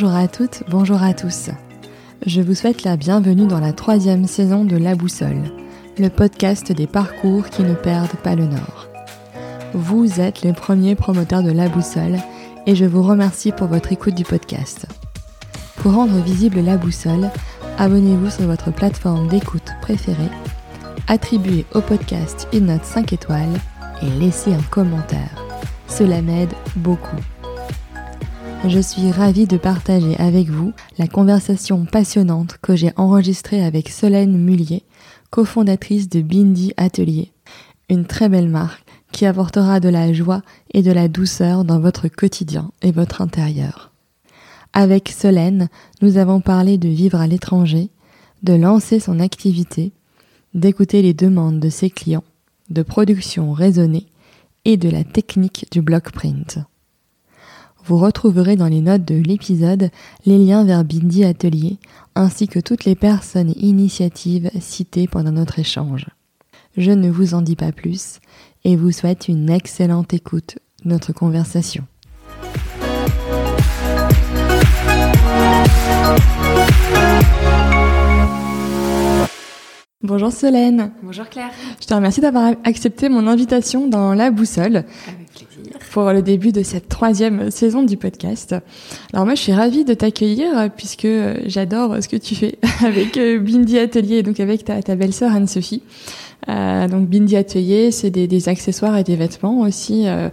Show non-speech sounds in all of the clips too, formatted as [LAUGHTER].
Bonjour à toutes, bonjour à tous. Je vous souhaite la bienvenue dans la troisième saison de La Boussole, le podcast des parcours qui ne perdent pas le nord. Vous êtes les premiers promoteurs de La Boussole et je vous remercie pour votre écoute du podcast. Pour rendre visible La Boussole, abonnez-vous sur votre plateforme d'écoute préférée, attribuez au podcast une note 5 étoiles et laissez un commentaire. Cela m'aide beaucoup. Je suis ravie de partager avec vous la conversation passionnante que j'ai enregistrée avec Solène Mullier, cofondatrice de Bindi Atelier, une très belle marque qui apportera de la joie et de la douceur dans votre quotidien et votre intérieur. Avec Solène, nous avons parlé de vivre à l'étranger, de lancer son activité, d'écouter les demandes de ses clients, de production raisonnée et de la technique du block print. Vous retrouverez dans les notes de l'épisode les liens vers Bindi Atelier ainsi que toutes les personnes et initiatives citées pendant notre échange. Je ne vous en dis pas plus et vous souhaite une excellente écoute de notre conversation. Bonjour Solène. Bonjour Claire. Je te remercie d'avoir accepté mon invitation dans La Boussole pour le début de cette troisième saison du podcast. Alors moi, je suis ravie de t'accueillir puisque j'adore ce que tu fais [LAUGHS] avec euh, Bindi Atelier, donc avec ta, ta belle-sœur Anne-Sophie. Euh, donc Bindi Atelier, c'est des, des, accessoires et des vêtements aussi euh,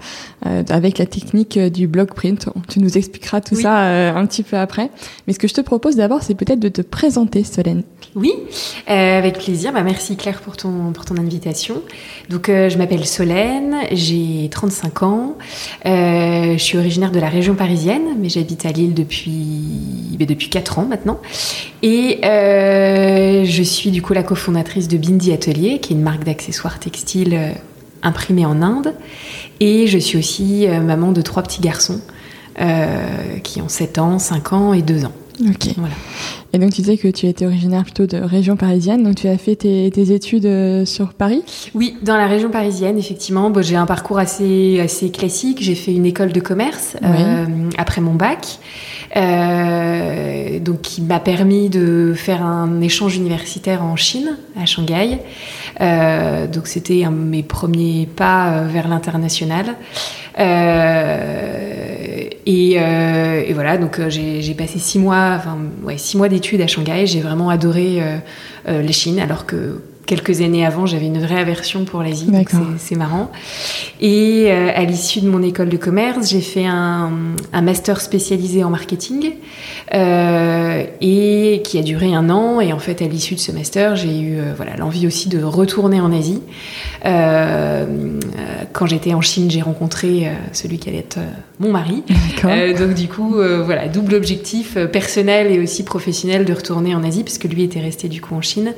euh, avec la technique du block print. Tu nous expliqueras tout ça euh, un petit peu après. Mais ce que je te propose d'abord, c'est peut-être de te présenter, Solène. Oui, euh, avec plaisir. Bah, merci Claire pour ton, pour ton invitation. Donc je m'appelle Solène, j'ai 35 ans, je suis originaire de la région parisienne, mais j'habite à Lille depuis, bah, depuis 4 ans maintenant. Et je suis du coup la cofondatrice de Bindi Atelier, qui est une marque d'accessoires textiles euh, imprimés en Inde. Et je suis aussi euh, maman de trois petits garçons euh, qui ont 7 ans, 5 ans et 2 ans. Ok. Voilà. Et donc tu disais que tu étais originaire plutôt de région parisienne, donc tu as fait tes, tes études sur Paris? Oui, dans la région parisienne, effectivement. Bon, j'ai un parcours assez, assez classique. J'ai fait une école de commerce oui. euh, après mon bac. Euh, donc qui m'a permis de faire un échange universitaire en Chine, à Shanghai. Euh, donc c'était un de mes premiers pas vers l'international. Euh, et, et, voilà, donc j'ai passé six mois, enfin ouais, six mois d'études à Shanghai. J'ai vraiment adoré les Chines, alors que quelques années avant, j'avais une vraie aversion pour l'Asie, donc c'est marrant. Et euh, à l'issue de mon école de commerce, j'ai fait un, un, master spécialisé en marketing euh, et qui a duré un an. Et en fait, à l'issue de ce master, j'ai eu euh, voilà l'envie aussi de retourner en Asie. Euh, quand j'étais en Chine, j'ai rencontré celui qui allait être mon mari. donc du coup, voilà, double objectif personnel et aussi professionnel de retourner en Asie, parce que lui était resté du coup en Chine.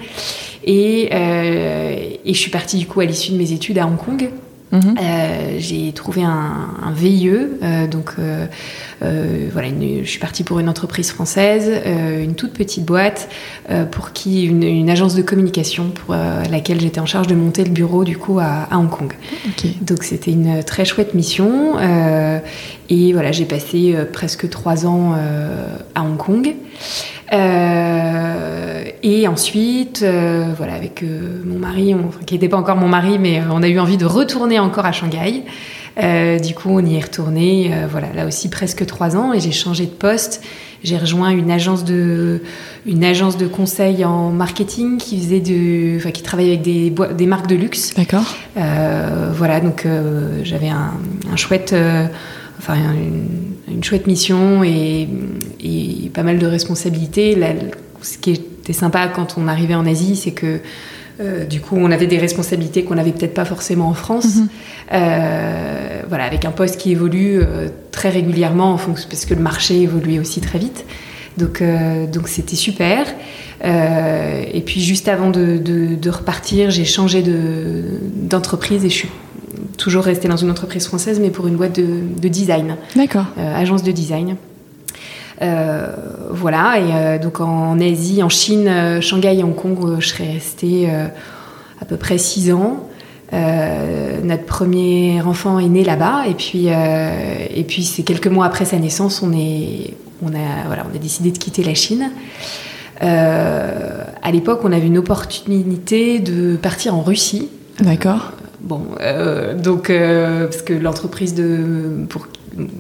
Et, euh, et je suis partie du coup à l'issue de mes études à Hong Kong. Mmh. Euh, j'ai trouvé un, un VIE, euh, donc euh, voilà, une, je suis partie pour une entreprise française, une toute petite boîte pour qui une, une, agence de communication pour laquelle j'étais en charge de monter le bureau du coup à, à Hong Kong. Okay. Donc c'était une très chouette mission et voilà, j'ai passé presque trois ans à Hong Kong. Euh, et ensuite, euh, voilà, avec euh, mon mari, on, qui n'était pas encore mon mari, mais on a eu envie de retourner encore à Shanghai. du coup, on y est retourné, voilà, là aussi presque trois ans, et j'ai changé de poste. J'ai rejoint une agence de, une agence de conseil en marketing qui faisait de, enfin, qui travaillait avec des, des marques de luxe. D'accord. voilà, donc j'avais un, un, chouette enfin une, une, chouette mission et, et, pas mal de responsabilités. Là, ce qui était sympa quand on arrivait en Asie, c'est que euh, du coup, on avait des responsabilités qu'on n'avait peut-être pas forcément en France. Mm -hmm. euh, voilà, avec un poste qui évolue euh, très régulièrement en fonction, parce que le marché évoluait aussi très vite. Donc, donc c'était super. Et puis juste avant de, de, de repartir, j'ai changé d'entreprise et je suis toujours restée dans une entreprise française, mais pour une boîte de, de design. D'accord. Euh, agence de design. Euh, voilà, et euh, donc en Asie, en Chine, Shanghai et Hong Kong, je serais restée à peu près six ans. notre premier enfant est né là-bas, et puis, et puis c'est quelques mois après sa naissance, on est, on, a, voilà, on a décidé de quitter la Chine. à l'époque, on avait une opportunité de partir en Russie. D'accord. Bon, donc, parce que l'entreprise pour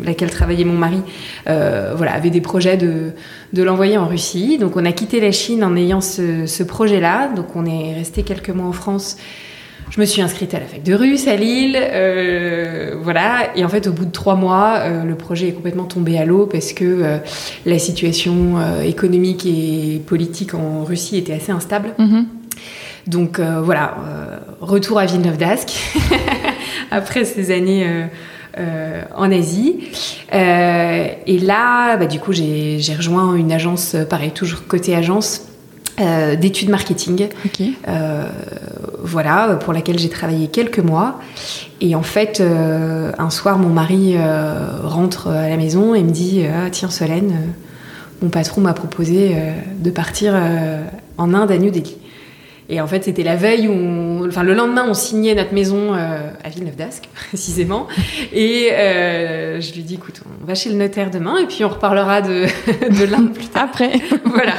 laquelle travaillait mon mari, voilà, avait des projets de, de l'envoyer en Russie. Donc, on a quitté la Chine en ayant ce, ce projet-là. Donc, on est resté quelques mois en France je me suis inscrite à la fac de russe à Lille, euh, voilà. Et en fait, au bout de trois mois, euh, le projet est complètement tombé à l'eau parce que euh, la situation économique et politique en Russie était assez instable. Mhm. Donc voilà, retour à Villeneuve d'Ascq [LAUGHS] après ces années. en Asie. et là, bah, du coup, j'ai rejoint une agence, pareil, toujours côté agence, euh, d'études marketing. Euh, voilà, pour laquelle j'ai travaillé quelques mois. Et en fait, euh, un soir, mon mari rentre à la maison et me dit ah, Tiens, Solène, mon patron m'a proposé de partir en Inde à New Delhi. Et en fait, c'était la veille où, enfin, le lendemain, on signait notre maison euh, à Villeneuve d'Ascq, [LAUGHS] précisément. Et euh, je lui dis, écoute, on va chez le notaire demain, et puis on reparlera de, [LAUGHS] de l'Inde plus tard. Après. [LAUGHS] voilà.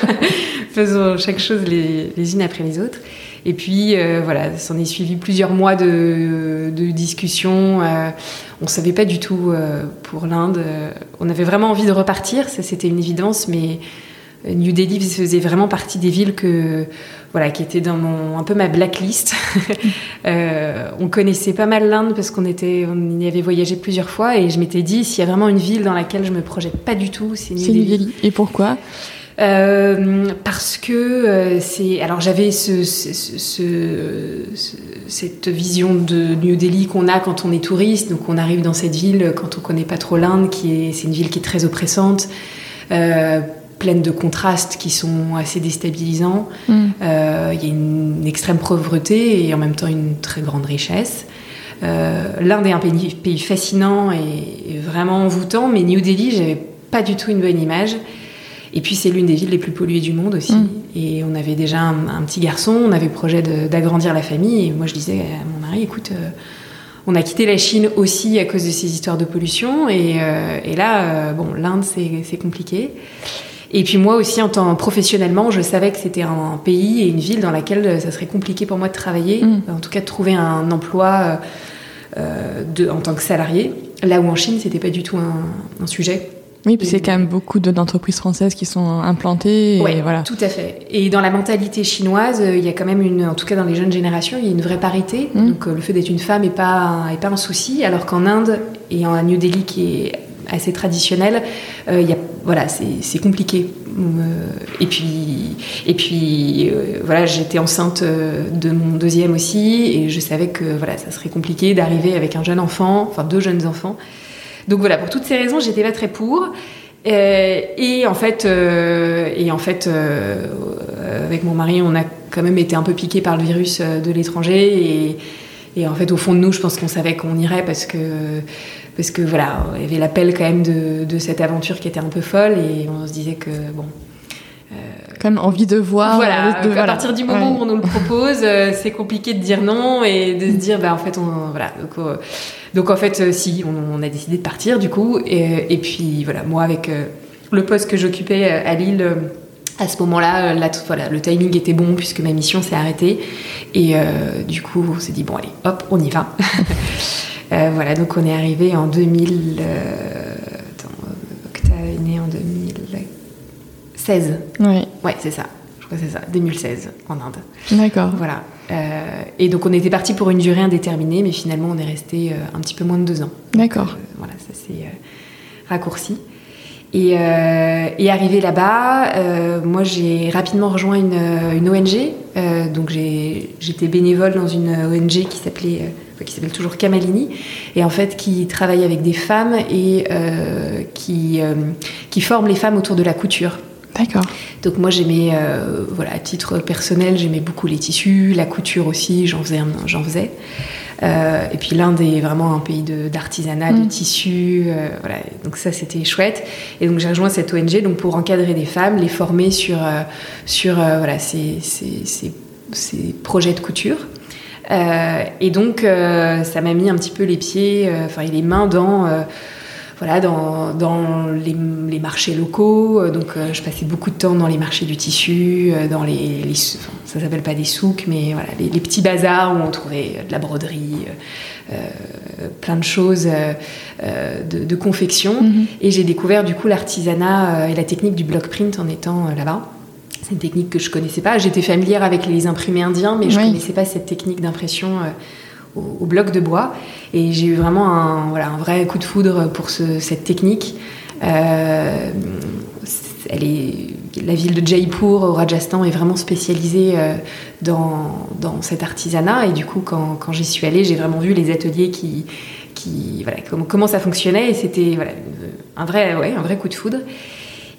Faisons chaque chose les, les unes après les autres. Et puis, euh, voilà, s'en est suivi plusieurs mois de, de discussions. Euh, on ne savait pas du tout euh, pour l'Inde. On avait vraiment envie de repartir, ça c'était une évidence, mais New Delhi faisait vraiment partie des villes que voilà, qui était dans mon, un peu ma blacklist. [LAUGHS] euh, on connaissait pas mal l'Inde parce qu'on était, on y avait voyagé plusieurs fois et je m'étais dit s'il y a vraiment une ville dans laquelle je me projette pas du tout, c'est New Delhi. Et pourquoi? Euh, parce que euh, c'est alors j'avais ce, ce, ce, cette vision de New Delhi qu'on a quand on est touriste donc on arrive dans cette ville quand on connaît pas trop l'Inde qui est c'est une ville qui est très oppressante euh, pleine de contrastes qui sont assez déstabilisants. Mm. Euh, il y a une, extrême pauvreté et en même temps une très grande richesse. Euh, L'Inde est un pays, pays, fascinant et, vraiment envoûtant, mais New Delhi, j'avais pas du tout une bonne image. Et puis c'est l'une des villes les plus polluées du monde aussi. Mm. Et on avait déjà un, petit garçon, on avait projet d'agrandir la famille. Et moi je disais à mon mari, écoute, euh, on a quitté la Chine aussi à cause de ces histoires de pollution. Et, et là, bon, l'Inde c'est compliqué. Et puis moi aussi, en tant professionnellement, je savais que c'était un pays et une ville dans laquelle euh, ça serait compliqué pour moi de travailler, mm. en tout cas de trouver un emploi euh, de, en tant que salarié. Là où en Chine, c'était pas du tout un, sujet. Oui, puis c'est quand même beaucoup d'entreprises françaises qui sont implantées. Oui, voilà. tout à fait. Et dans la mentalité chinoise, il y a quand même une, en tout cas dans les jeunes générations, il y a une vraie parité. Mm. Donc euh, le fait d'être une femme n'est pas, est pas un souci, alors qu'en Inde et en New Delhi, qui est assez traditionnel, a voilà, c'est compliqué. Euh, et puis, et puis euh, voilà, j'étais enceinte euh, de mon deuxième aussi, et je savais que voilà, ça serait compliqué d'arriver avec un jeune enfant, enfin deux jeunes enfants. Donc voilà, pour toutes ces raisons, j'étais pas très pour. et en fait, et en fait avec mon mari, on a quand même été un peu piqué par le virus de l'étranger. Et, en fait, au fond de nous, je pense qu'on savait qu'on irait parce que parce que voilà, il y avait l'appel quand même de, cette aventure qui était un peu folle et on se disait que bon. Euh, quand même envie de voir. Voilà, à partir du moment où on nous le propose, euh, c'est compliqué de dire non et de se dire, bah en fait, on, voilà. Donc, euh, donc en fait, si, on, a décidé de partir du coup. Et, et puis voilà, moi avec le poste que j'occupais à Lille à ce moment-là, voilà, le timing était bon puisque ma mission s'est arrêtée. Et du coup, on s'est dit, bon, allez, hop, on y va. [LAUGHS] Euh, voilà, donc on est arrivé en 2000. Euh, attends, Octa est né en 2016. Oui. Ouais, c'est ça. Je crois que c'est ça, 2016 en Inde. D'accord. Voilà. Euh, et donc on était parti pour une durée indéterminée, mais finalement on est resté un petit peu moins de deux ans. D'accord. voilà, ça s'est raccourci. Et, et arrivé là-bas, moi j'ai rapidement rejoint une, une ONG. donc j'étais bénévole dans une ONG qui s'appelait qui s'appelle toujours Kamalini, et en fait qui travaille avec des femmes et euh, qui, euh, qui forme les femmes autour de la couture. D'accord. Donc moi j'aimais, euh, voilà, à titre personnel, j'aimais beaucoup les tissus, la couture aussi, j'en faisais. J'en faisais. et puis l'Inde est vraiment un pays d'artisanat, de, mm. tissus, voilà. Donc ça c'était chouette. Et donc j'ai rejoint cette ONG donc pour encadrer des femmes, les former sur sur voilà ces, ces, ces, ces projets de couture. Euh, et donc, euh, ça m'a mis un petit peu les pieds, euh, enfin, les mains dans voilà, dans, dans les, les, marchés locaux. Donc, je passais beaucoup de temps dans les marchés du tissu, dans les, les ça s'appelle pas des souks, mais voilà, les, petits bazars où on trouvait de la broderie, plein de choses de, confection. Mhm. Et j'ai découvert du coup l'artisanat et la technique du block print en étant là-bas. C'est une technique que je connaissais pas. J'étais familière avec les imprimés indiens, mais je ne connaissais pas cette technique d'impression euh, au, bloc de bois. Et j'ai eu vraiment un, voilà, un vrai coup de foudre pour cette technique. Euh, elle est, la ville de Jaipur au Rajasthan est vraiment spécialisée euh, dans, dans, cet artisanat. Et du coup, quand, quand j'y suis allée, j'ai vraiment vu les ateliers qui, qui voilà, comment, comment ça fonctionnait. Et c'était voilà, un, vrai, ouais, un vrai coup de foudre.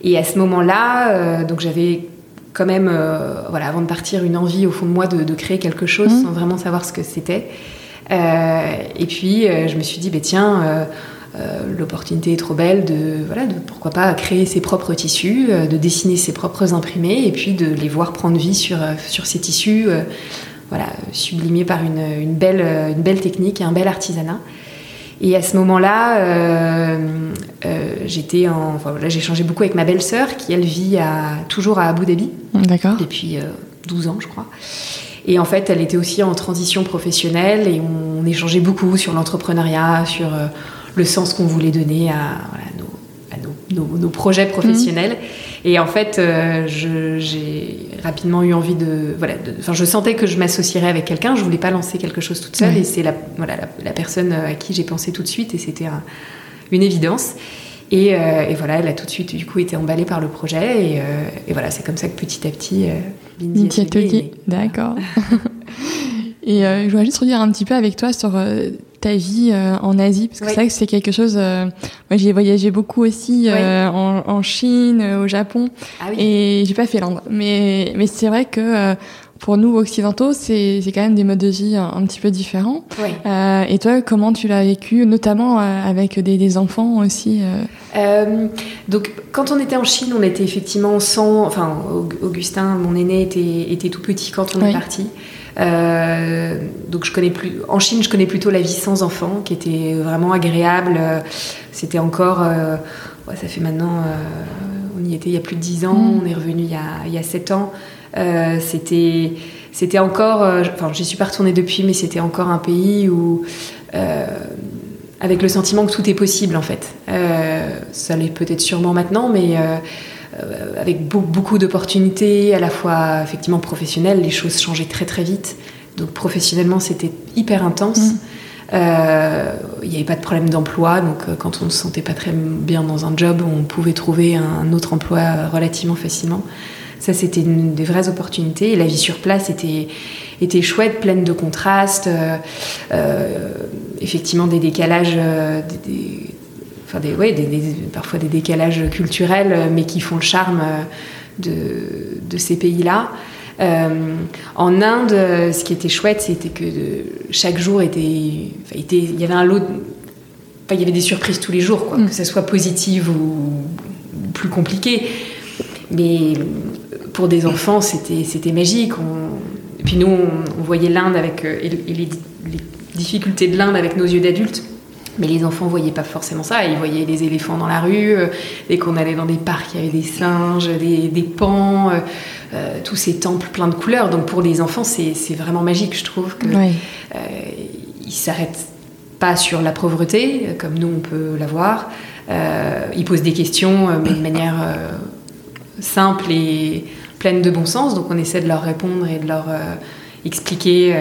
Et à ce moment-là, donc j'avais quand même, euh, voilà, avant de partir, une envie au fond de moi de, créer quelque chose mmh. sans vraiment savoir ce que c'était. Euh, et puis, euh, je me suis dit, bah, tiens, l'opportunité est trop belle de, voilà, de pourquoi pas créer ses propres tissus, de dessiner ses propres imprimés et puis de les voir prendre vie sur, sur ces tissus, voilà, sublimés par une, une, belle, une belle technique et un bel artisanat. Et à ce moment-là, euh, euh, j'étais en, enfin, là, j'ai changé beaucoup avec ma belle-sœur qui elle vit à, toujours à Abu Dhabi. D'accord. Depuis 12 euh, ans, je crois. Et en fait, elle était aussi en transition professionnelle et on, échangeait beaucoup sur l'entrepreneuriat, sur le sens qu'on voulait donner à, nos, nos, nos, projets professionnels. Mmh. Et en fait, euh, j'ai rapidement eu envie de. Voilà, enfin, je sentais que je m'associerais avec quelqu'un. Je voulais pas lancer quelque chose toute seule. Et c'est la, voilà, la, personne à qui j'ai pensé tout de suite. Et c'était une évidence. Et, euh, et, voilà, elle a tout de suite, du coup, été emballée par le projet. Et, euh, et voilà, c'est comme ça que petit à petit. D'accord. [LAUGHS] et je voudrais juste redire un petit peu avec toi sur ta vie euh, en Asie parce que c'est vrai que c'est quelque chose euh, moi j'ai voyagé beaucoup aussi euh, en, en, Chine au Japon. Ah oui. et j'ai pas fait l'Inde. Mais mais c'est vrai que pour nous occidentaux c'est c'est quand même des modes de vie un, petit peu différents. Et toi comment tu l'as vécu notamment avec des, des, enfants aussi donc quand on était en Chine on était effectivement sans enfin Augustin mon aîné était était tout petit quand on est parti euh, donc je connais plus. En Chine, je connais plutôt la vie sans enfant, qui était vraiment agréable. C'était encore, euh, ça fait maintenant, euh, on y était il y a plus de 10 ans, mm. on est revenu il y a, il y a 7 ans. c'était, c'était encore, enfin, j'y suis pas retournée depuis, mais c'était encore un pays où avec le sentiment que tout est possible en fait. ça l'est peut-être sûrement maintenant, mais euh, avec beaucoup d'opportunités, à la fois effectivement professionnelles, les choses changeaient très très vite. Donc professionnellement, c'était hyper intense. Mm. Euh, il n'y avait pas de problème d'emploi, donc euh, quand on ne se sentait pas très bien dans un job, on pouvait trouver un autre emploi relativement facilement. Ça, c'était une des vraies opportunités. Et la vie sur place était, était chouette, pleine de contrastes, effectivement des décalages, des, enfin des, ouais, des, parfois des décalages culturels, euh, mais qui font le charme euh, de, de ces pays-là. Euh, en Inde, ce qui était chouette, c'était que chaque jour était, était, il y avait un lot, il y avait des surprises tous les jours, quoi, mm. que ça soit positive ou, plus compliqué. Mais pour des enfants, c'était, c'était magique. et puis nous, on, voyait l'Inde avec les, les difficultés de l'Inde avec nos yeux d'adultes. Mais les enfants voyaient pas forcément ça. Ils voyaient des éléphants dans la rue. Euh, dès qu'on allait dans des parcs, il y avait des singes, des, des pans, euh, euh, tous ces temples pleins de couleurs. Donc pour les enfants, c'est vraiment magique, je trouve. Que, oui. ils s'arrêtent pas sur la pauvreté, comme nous on peut l'avoir. ils posent des questions, mais de manière simple et pleine de bon sens. Donc on essaie de leur répondre et de leur expliquer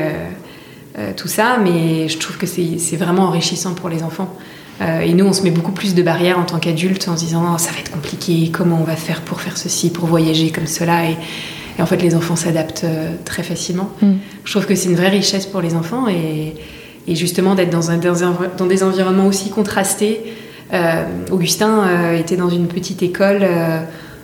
euh, tout ça, mais je trouve que c'est vraiment enrichissant pour les enfants. Euh, et nous, on se met beaucoup plus de barrières en tant qu'adultes en se disant oh, ça va être compliqué, comment on va faire pour faire ceci, pour voyager comme cela. Et, en fait, les enfants s'adaptent euh, très facilement. Mm. Je trouve que c'est une vraie richesse pour les enfants et, justement d'être dans, dans, des environnements aussi contrastés. Augustin était dans une petite école,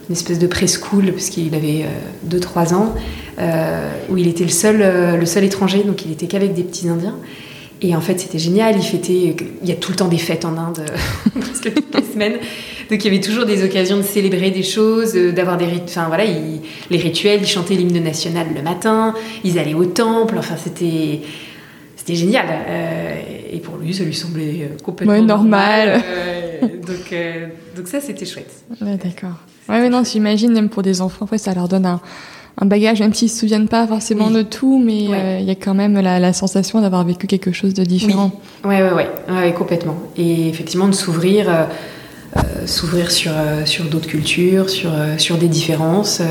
une espèce de preschool, parce qu'il avait 2-3 ans. Euh, où il était le seul, euh, le seul étranger, donc il était qu'avec des petits Indiens. Et en fait, c'était génial. Il fêtait. Il y a tout le temps des fêtes en Inde, [LAUGHS] presque toutes les semaines. Donc il y avait toujours des occasions de célébrer des choses, euh, d'avoir des. Enfin voilà, les rituels. Ils chantaient l'hymne national le matin. Ils allaient au temple. Enfin, c'était. C'était génial. et pour lui, ça lui semblait complètement normal. [LAUGHS] donc, donc ça, c'était chouette. D'accord. Ouais, mais non, j'imagine, même pour des enfants, après, ça leur donne un, un bagage, même s'ils se souviennent pas forcément de tout, mais euh, il y a quand même la, sensation d'avoir vécu quelque chose de différent. Oui, ouais, ouais, ouais, complètement. Et effectivement, de s'ouvrir, euh, euh, s'ouvrir sur, sur d'autres cultures, sur, sur des différences.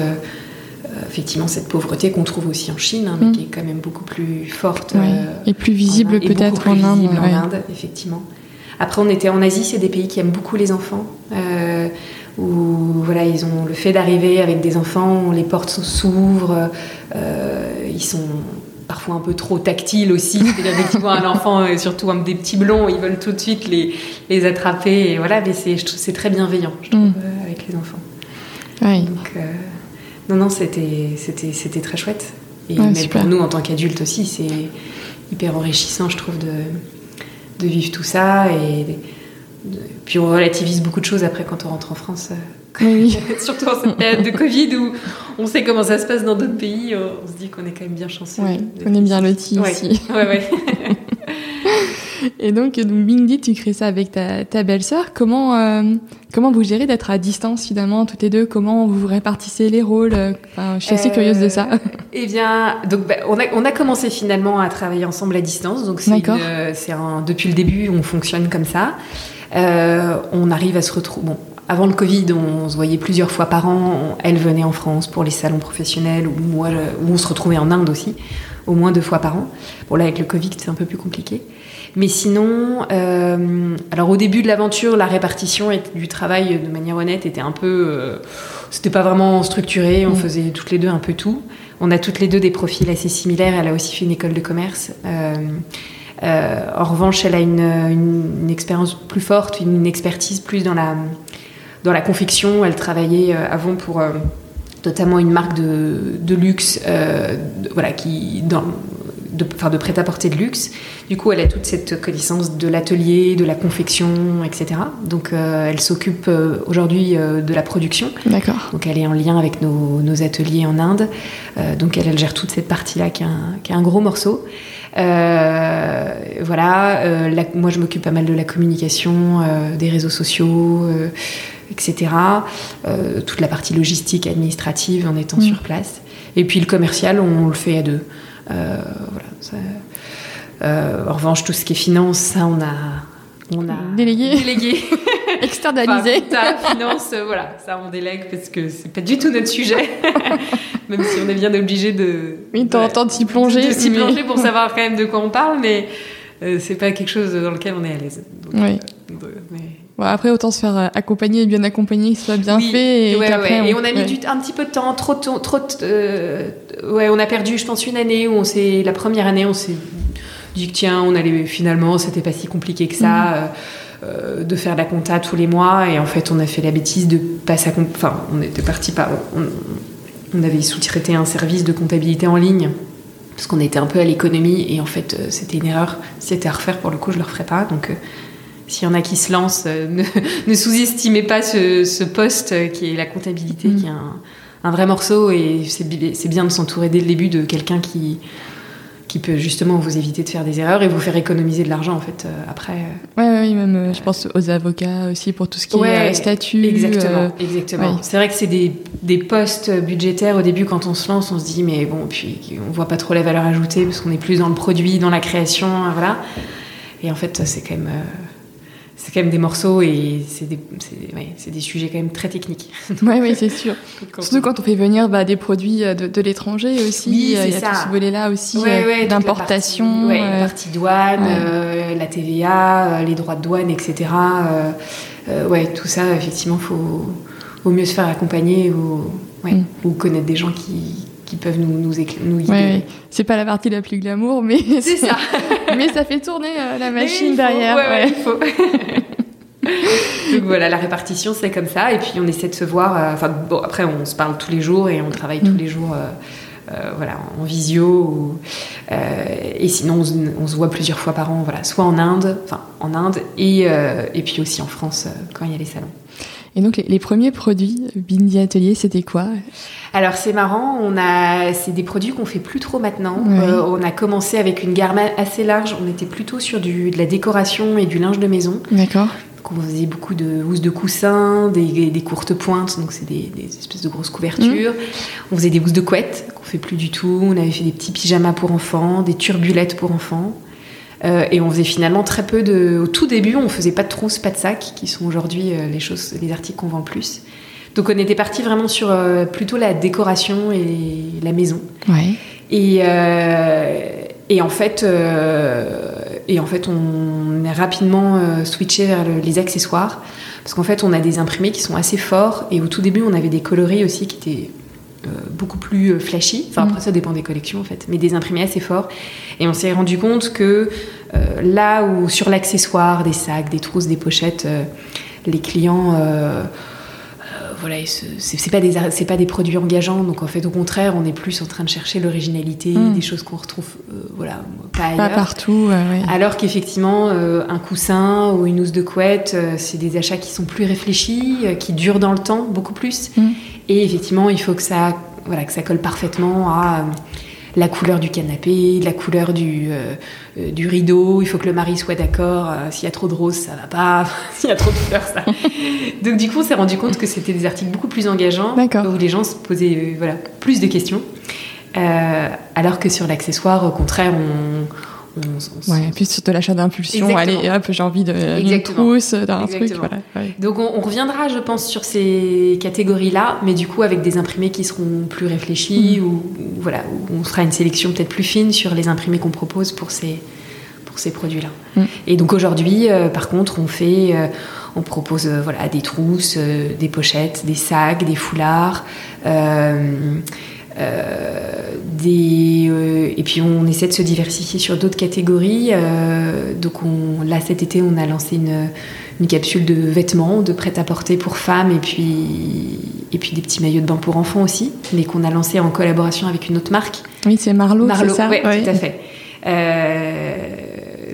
Effectivement, cette pauvreté qu'on trouve aussi en Chine, hein, mais mm. qui est quand même beaucoup plus forte. et plus visible peut-être en Inde. En Inde, effectivement. Après, on était en Asie, c'est des pays qui aiment beaucoup les enfants où voilà, ils ont le fait d'arriver avec des enfants, les portes s'ouvrent, euh, ils sont parfois un peu trop tactiles aussi. Dès qu'ils voient un enfant, et surtout un des petits blonds, ils veulent tout de suite les, les attraper. Et voilà, mais c'est très bienveillant, je trouve, mm. euh, avec les enfants. Donc, euh, non, non, c'était très chouette. Et mais pour nous, en tant qu'adultes aussi, c'est hyper enrichissant, je trouve, de, de vivre tout ça et puis on relativise beaucoup de choses après quand on rentre en France. Euh, [LAUGHS] surtout en cette période de Covid où on sait comment ça se passe dans d'autres pays, on se dit qu'on est quand même bien chanceux. Ouais, on est bien lotis ici. Ouais, ouais. [LAUGHS] Et donc, donc Bindi, tu crées ça avec ta, ta belle-sœur. Comment, euh, comment vous gérez d'être à distance finalement, toutes les deux? Comment vous répartissez les rôles? Enfin, Je suis assez curieuse de ça. [LAUGHS] Eh bien, donc, bah, on, a, on a commencé finalement à travailler ensemble à distance. Donc, c'est depuis le début, on fonctionne comme ça. Euh, on arrive à se retrouver. Bon, avant le Covid, on se voyait plusieurs fois par an. Elle venait en France pour les salons professionnels, ou moi, où on se retrouvait en Inde aussi, au moins deux fois par an. Bon, là, avec le Covid, c'est un peu plus compliqué. Mais sinon, euh, alors au début de l'aventure, la répartition du travail de manière honnête était un peu. Euh, c'était pas vraiment structuré, on mm. faisait toutes les deux un peu tout. On a toutes les deux des profils assez similaires. Elle a aussi fait une école de commerce. Euh, en revanche, elle a une, expérience plus forte, une expertise plus dans la, dans la confection. Elle travaillait euh, avant pour euh, notamment une marque de, luxe, voilà, qui dans, de, enfin, de prêt-à-porter de luxe. Du coup, elle a toute cette connaissance de l'atelier, de la confection, etc. Donc, elle s'occupe aujourd'hui de la production. D'accord. Donc, elle est en lien avec nos, ateliers en Inde. donc, elle, elle, gère toute cette partie-là qui, qui, est un gros morceau. Euh, voilà, euh, moi je m'occupe pas mal de la communication, euh, des réseaux sociaux, etc. toute la partie logistique, administrative en étant mm. sur place. Et puis le commercial, on, le fait à deux. Voilà, en revanche, tout ce qui est finance, ça on a, on a délégué. délégué. [LAUGHS] Externalisé. Enfin, finance, voilà, ça on délègue parce que c'est pas du tout notre sujet. [LAUGHS] même si on est bien obligé de. Oui, t'entends t'y plonger. De, s'y plonger pour [LAUGHS] savoir quand même de quoi on parle, mais euh, c'est pas quelque chose dans lequel on est à l'aise. Oui. Euh, après, autant se faire accompagner et bien accompagner, que ce soit bien fait. Et, On... et on a mis du, un petit peu de temps, trop, trop, euh, ouais, on a perdu, je pense, une année où on s'est, la première année, on s'est dit que tiens, on allait finalement, c'était pas si compliqué que ça. Mhm. de faire la compta tous les mois et en fait on a fait la bêtise de passer à enfin on était parti par on avait sous-traité un service de comptabilité en ligne parce qu'on était un peu à l'économie et en fait euh, c'était une erreur. Si c'était à refaire pour le coup, je le referais pas. Donc euh, s'il y en a qui se lancent, euh, ne, [LAUGHS] sous-estimez pas ce, poste qui est la comptabilité, mm. qui est un, un, vrai morceau et c'est bien de s'entourer dès le début de quelqu'un qui qui peut justement vous éviter de faire des erreurs et vous faire économiser de l'argent en fait euh, après. Oui, ouais, même euh, je pense aux avocats aussi pour tout ce qui est euh, statut. Exactement, exactement. C'est vrai que c'est des, des, postes budgétaires au début quand on se lance, on se dit mais bon puis on voit pas trop la valeur ajoutée parce qu'on est plus dans le produit, dans la création, voilà. Et en fait c'est quand même c'est quand même des morceaux et c'est des, ouais, des, sujets quand même très techniques. [LAUGHS] Oui, oui, c'est sûr. [LAUGHS] Surtout quand on fait venir bah, des produits euh, de, de l'étranger aussi. Oui, euh, il y a ça. tout ce volet-là aussi euh, d'importation. La, partie, partie douane, la TVA, les droits de douane, etc. ouais, tout ça, effectivement, il faut, vaut mieux se faire accompagner ou, ouais, mm. ou connaître des gens qui, qui peuvent nous, nous, nous guider. C'est pas la partie la plus glamour, mais c'est [LAUGHS] ça. [LAUGHS] mais ça fait tourner euh, la machine derrière. Ouais, il faut. [LAUGHS] Donc voilà, la répartition c'est comme ça, et puis on essaie de se voir. Euh, enfin bon, après on se parle tous les jours et on travaille tous mm. les jours. Euh, voilà, en visio, et sinon on, se voit plusieurs fois par an, voilà, soit en Inde, enfin en Inde, et, et puis aussi en France quand il y a les salons. Et donc les, premiers produits Bindi Atelier, c'était quoi? Alors c'est marrant, on a, c'est des produits qu'on fait plus trop maintenant. Euh, on a commencé avec une gamme assez large. On était plutôt sur du, de la décoration et du linge de maison. D'accord. on faisait beaucoup de housses de coussins, des, courtes pointes, donc c'est des, espèces de grosses couvertures. Mmh. On faisait des housses de couette, qu'on fait plus du tout. On avait fait des petits pyjamas pour enfants, des turbulettes pour enfants. Euh, et on faisait finalement très peu de. Au tout début, on faisait pas de trousses, pas de sacs, qui sont aujourd'hui euh, les choses, les articles qu'on vend plus. Donc on était parti vraiment sur euh, plutôt la décoration et la maison. Ouais. Et, et en fait, et en fait, on est rapidement switché vers les accessoires parce qu'en fait, on a des imprimés qui sont assez forts et au tout début, on avait des coloris aussi qui étaient beaucoup plus euh, flashy. Enfin, après, ça dépend des collections, en fait, mais des imprimés assez forts. Et on s'est rendu compte que euh, là où sur l'accessoire, des sacs, des trousses, des pochettes, les clients voilà, c'est pas des c'est pas des produits engageants donc en fait au contraire on est plus en train de chercher l'originalité mm. des choses qu'on retrouve voilà pas ailleurs pas partout alors qu'effectivement un coussin ou une housse de couette c'est des achats qui sont plus réfléchis qui durent dans le temps beaucoup plus mm. Et effectivement, il faut que ça, voilà, que ça colle parfaitement à euh, la couleur du canapé, la couleur du, euh, euh, du rideau. Il faut que le mari soit d'accord. S'il y a trop de rose, ça va pas. [LAUGHS] S'il y a trop de fleurs, ça. [LAUGHS] Donc du coup, on s'est rendu compte que c'était des articles beaucoup plus engageants, où les gens se posaient voilà, plus de questions. alors que sur l'accessoire, au contraire, on, ouais, puis sur de l'achat d'impulsion, allez hop, j'ai envie d'une trousse, d'un truc. Voilà, Donc on, reviendra, je pense, sur ces catégories-là, mais du coup avec des imprimés qui seront plus réfléchis mm. ou, voilà, où on fera une sélection peut-être plus fine sur les imprimés qu'on propose pour ces pour ces produits-là. Mm. Et donc aujourd'hui, euh, par contre, on fait, euh, on propose euh, voilà des trousses, des pochettes, des sacs, des foulards. Euh, des, euh, et puis on essaie de se diversifier sur d'autres catégories. Euh, donc on, là cet été on a lancé une, une capsule de vêtements, de prêt-à-porter pour femmes et puis, et puis des petits maillots de bain pour enfants aussi, mais qu'on a lancé en collaboration avec une autre marque. Oui, c'est Marlowe, Marlowe, c'est ça? Oui, tout à fait. Euh,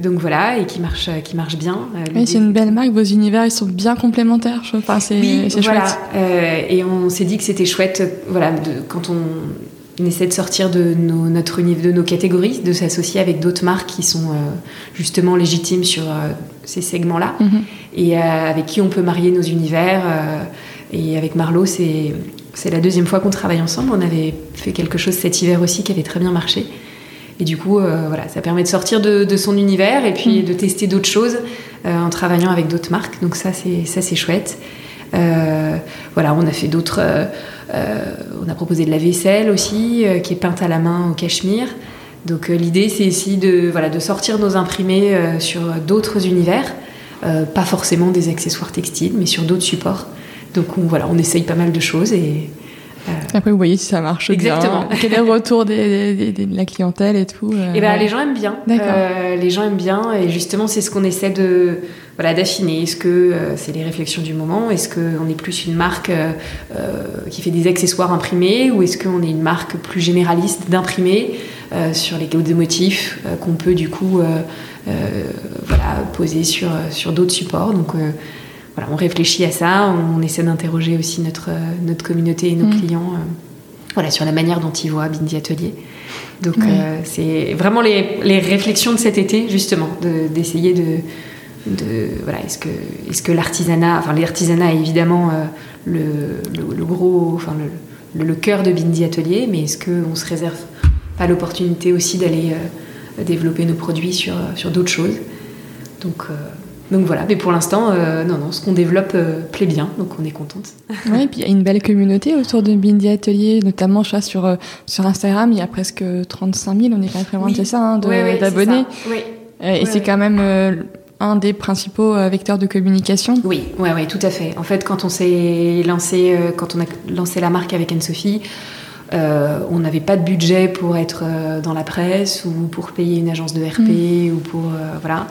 donc voilà, et qui marche, qui marche bien. Euh, oui, c'est une belle marque. Vos univers, ils sont bien complémentaires. Je enfin, c'est oui, chouette. Euh, et on s'est dit que c'était chouette, voilà, de, quand on, essaie de sortir de nos, notre de nos catégories, de s'associer avec d'autres marques qui sont euh, justement légitimes sur ces segments-là, mhm. et avec qui on peut marier nos univers. et avec Marlowe, c'est c'est la deuxième fois qu'on travaille ensemble. On avait fait quelque chose cet hiver aussi qui avait très bien marché. Et du coup, euh, voilà, ça permet de sortir de, son univers et puis mm. de tester d'autres choses euh, en travaillant avec d'autres marques. Donc ça, c'est ça, c'est chouette. Euh, voilà, on a fait d'autres. on a proposé de la vaisselle aussi, qui est peinte à la main au cachemire. Donc l'idée, c'est ici de voilà de sortir nos imprimés sur d'autres univers, pas forcément des accessoires textiles, mais sur d'autres supports. Donc on, voilà, on essaye pas mal de choses et Après, vous voyez si ça marche Exactement. bien. Quel est le retour de la clientèle et tout euh, Eh ben, les gens aiment bien. Euh, les gens aiment bien, et justement, c'est ce qu'on essaie de voilà d'affiner. Est-ce que c'est les réflexions du moment? Est-ce qu'on est plus une marque qui fait des accessoires imprimés, ou est-ce qu'on est une marque plus généraliste d'imprimés sur les codes de motifs qu'on peut du coup voilà poser sur sur d'autres supports? Donc on réfléchit à ça, on essaie d'interroger aussi notre, notre communauté et nos mm. clients euh, voilà, sur la manière dont ils voient Bindi Atelier. Donc euh, c'est vraiment les, les, réflexions de cet été, justement, d'essayer de, de, voilà, est-ce que, est que l'artisanat, enfin l'artisanat est évidemment euh, le, le, gros, enfin le, le, cœur de Bindi Atelier, mais est-ce qu'on se réserve pas l'opportunité aussi d'aller développer nos produits sur, sur d'autres choses? Donc donc voilà, mais pour l'instant, euh, non, non, ce qu'on développe euh, plaît bien, donc on est contente. [LAUGHS] oui, et puis il y a une belle communauté autour de Bindi Atelier, notamment je vois, sur, euh, sur Instagram, il y a presque 35 000, on est pas très loin de ça, hein, d'abonnés. Oui, et c'est quand même un des principaux vecteurs de communication. Oui, ouais, ouais, tout à fait. En fait, quand on s'est lancé, quand on a lancé la marque avec Anne-Sophie, on n'avait pas de budget pour être dans la presse ou pour payer une agence de RP mm. ou pour voilà.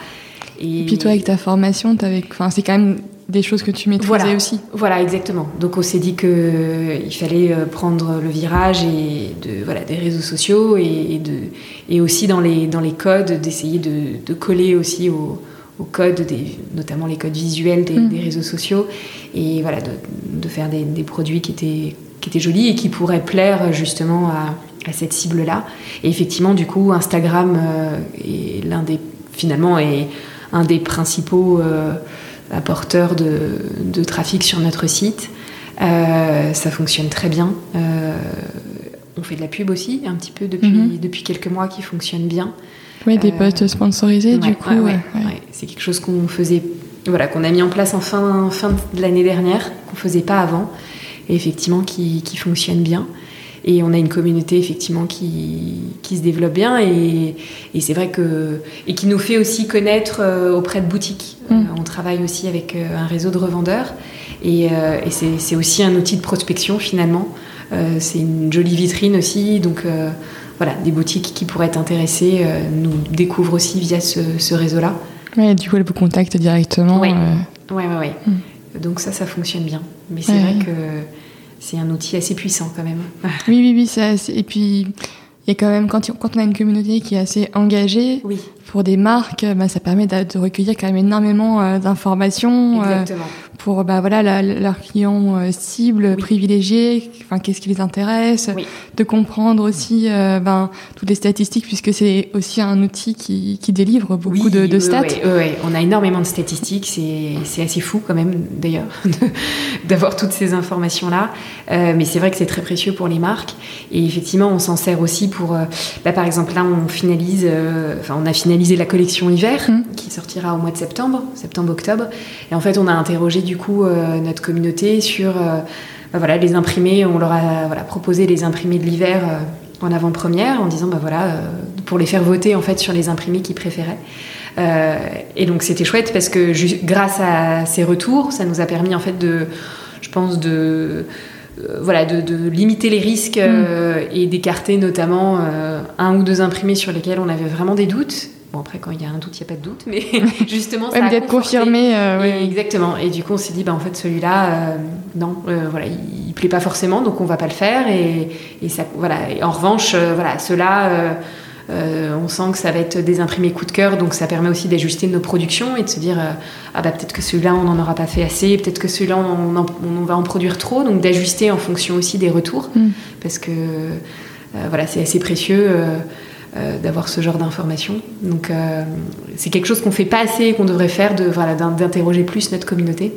Et, puis toi, avec ta formation, enfin, c'est quand même des choses que tu maîtrisais aussi. Voilà, exactement. Donc on s'est dit qu'il euh, fallait euh, prendre le virage et de, voilà, des réseaux sociaux et, de, et aussi dans les, dans les codes, d'essayer de, de, coller aussi aux, codes, des, notamment les codes visuels des, mm. des réseaux sociaux, et voilà, de, de faire des, des, produits qui étaient, qui étaient jolis et qui pourraient plaire justement à, à cette cible-là. Et effectivement, du coup, Instagram euh, est l'un des finalement est un des principaux euh, apporteur de, de, trafic sur notre site. ça fonctionne très bien. on fait de la pub aussi, un petit peu depuis, mhm. depuis quelques mois qui fonctionne bien. Oui, des posts sponsorisés, du coup. C'est quelque chose qu'on faisait, voilà, qu'on a mis en place en fin, fin de l'année dernière, qu'on faisait pas avant, et effectivement qui, qui fonctionne bien. Et on a une communauté effectivement qui, qui se développe bien et, et c'est vrai que et qui nous fait aussi connaître euh, auprès de boutiques. Mm. Euh, on travaille aussi avec euh, un réseau de revendeurs et, et c'est aussi un outil de prospection finalement. c'est une jolie vitrine aussi, donc voilà, des boutiques qui pourraient être intéressées nous découvrent aussi via ce, ce réseau-là. Ouais, du coup, elles vous contactent directement. Oui, oui, oui. Donc ça, ça fonctionne bien. Mais c'est vrai que c'est un outil assez puissant quand même. oui, oui, oui. Ça, et puis, il y a quand même, quand, quand, on a une communauté qui est assez engagée, oui. pour des marques, bah, ça permet de, recueillir quand même énormément euh, d'informations. Euh, Exactement pour bah, voilà, leurs clients euh, cibles privilégiés, enfin, qu'est-ce qui les intéresse, de comprendre aussi euh, ben, toutes les statistiques, puisque c'est aussi un outil qui, qui délivre beaucoup de, de, stats. Oui, on a énormément de statistiques, c'est assez fou quand même d'ailleurs [LAUGHS] d'avoir toutes ces informations-là, euh, mais c'est vrai que c'est très précieux pour les marques, et effectivement on s'en sert aussi pour, bah, par exemple là on finalise, enfin on a finalisé la collection hiver, hum. qui sortira au mois de septembre, septembre-octobre, et en fait on a interrogé du coup euh, notre communauté sur euh, bah voilà, les imprimés. On leur a voilà, proposé les imprimés de l'hiver euh, en avant-première en disant bah voilà, pour les faire voter en fait sur les imprimés qu'ils préféraient. et donc c'était chouette parce que grâce à ces retours, ça nous a permis en fait de, je pense, de voilà, de, limiter les risques mm. et d'écarter notamment un ou deux imprimés sur lesquels on avait vraiment des doutes Bon, après, quand il y a un doute, il n'y a pas de doute, mais [LAUGHS] justement, ça a d'être confirmé. Euh, exactement. Et du coup, on s'est dit, bah, en fait, celui-là, euh, non, euh, voilà, il, ne plaît pas forcément, donc on va pas le faire. Et, ça, voilà. Et en revanche, voilà, ceux-là, on sent que ça va être des imprimés coup de cœur, donc ça permet aussi d'ajuster nos productions et de se dire, ah bah peut-être que celui-là, on n'en aura pas fait assez, peut-être que celui-là, on, on, va en produire trop, donc d'ajuster en fonction aussi des retours, mm. parce que voilà, c'est assez précieux. Euh, d'avoir ce genre d'informations. Donc euh, c'est quelque chose qu'on fait pas assez et qu'on devrait faire de voilà d'interroger plus notre communauté.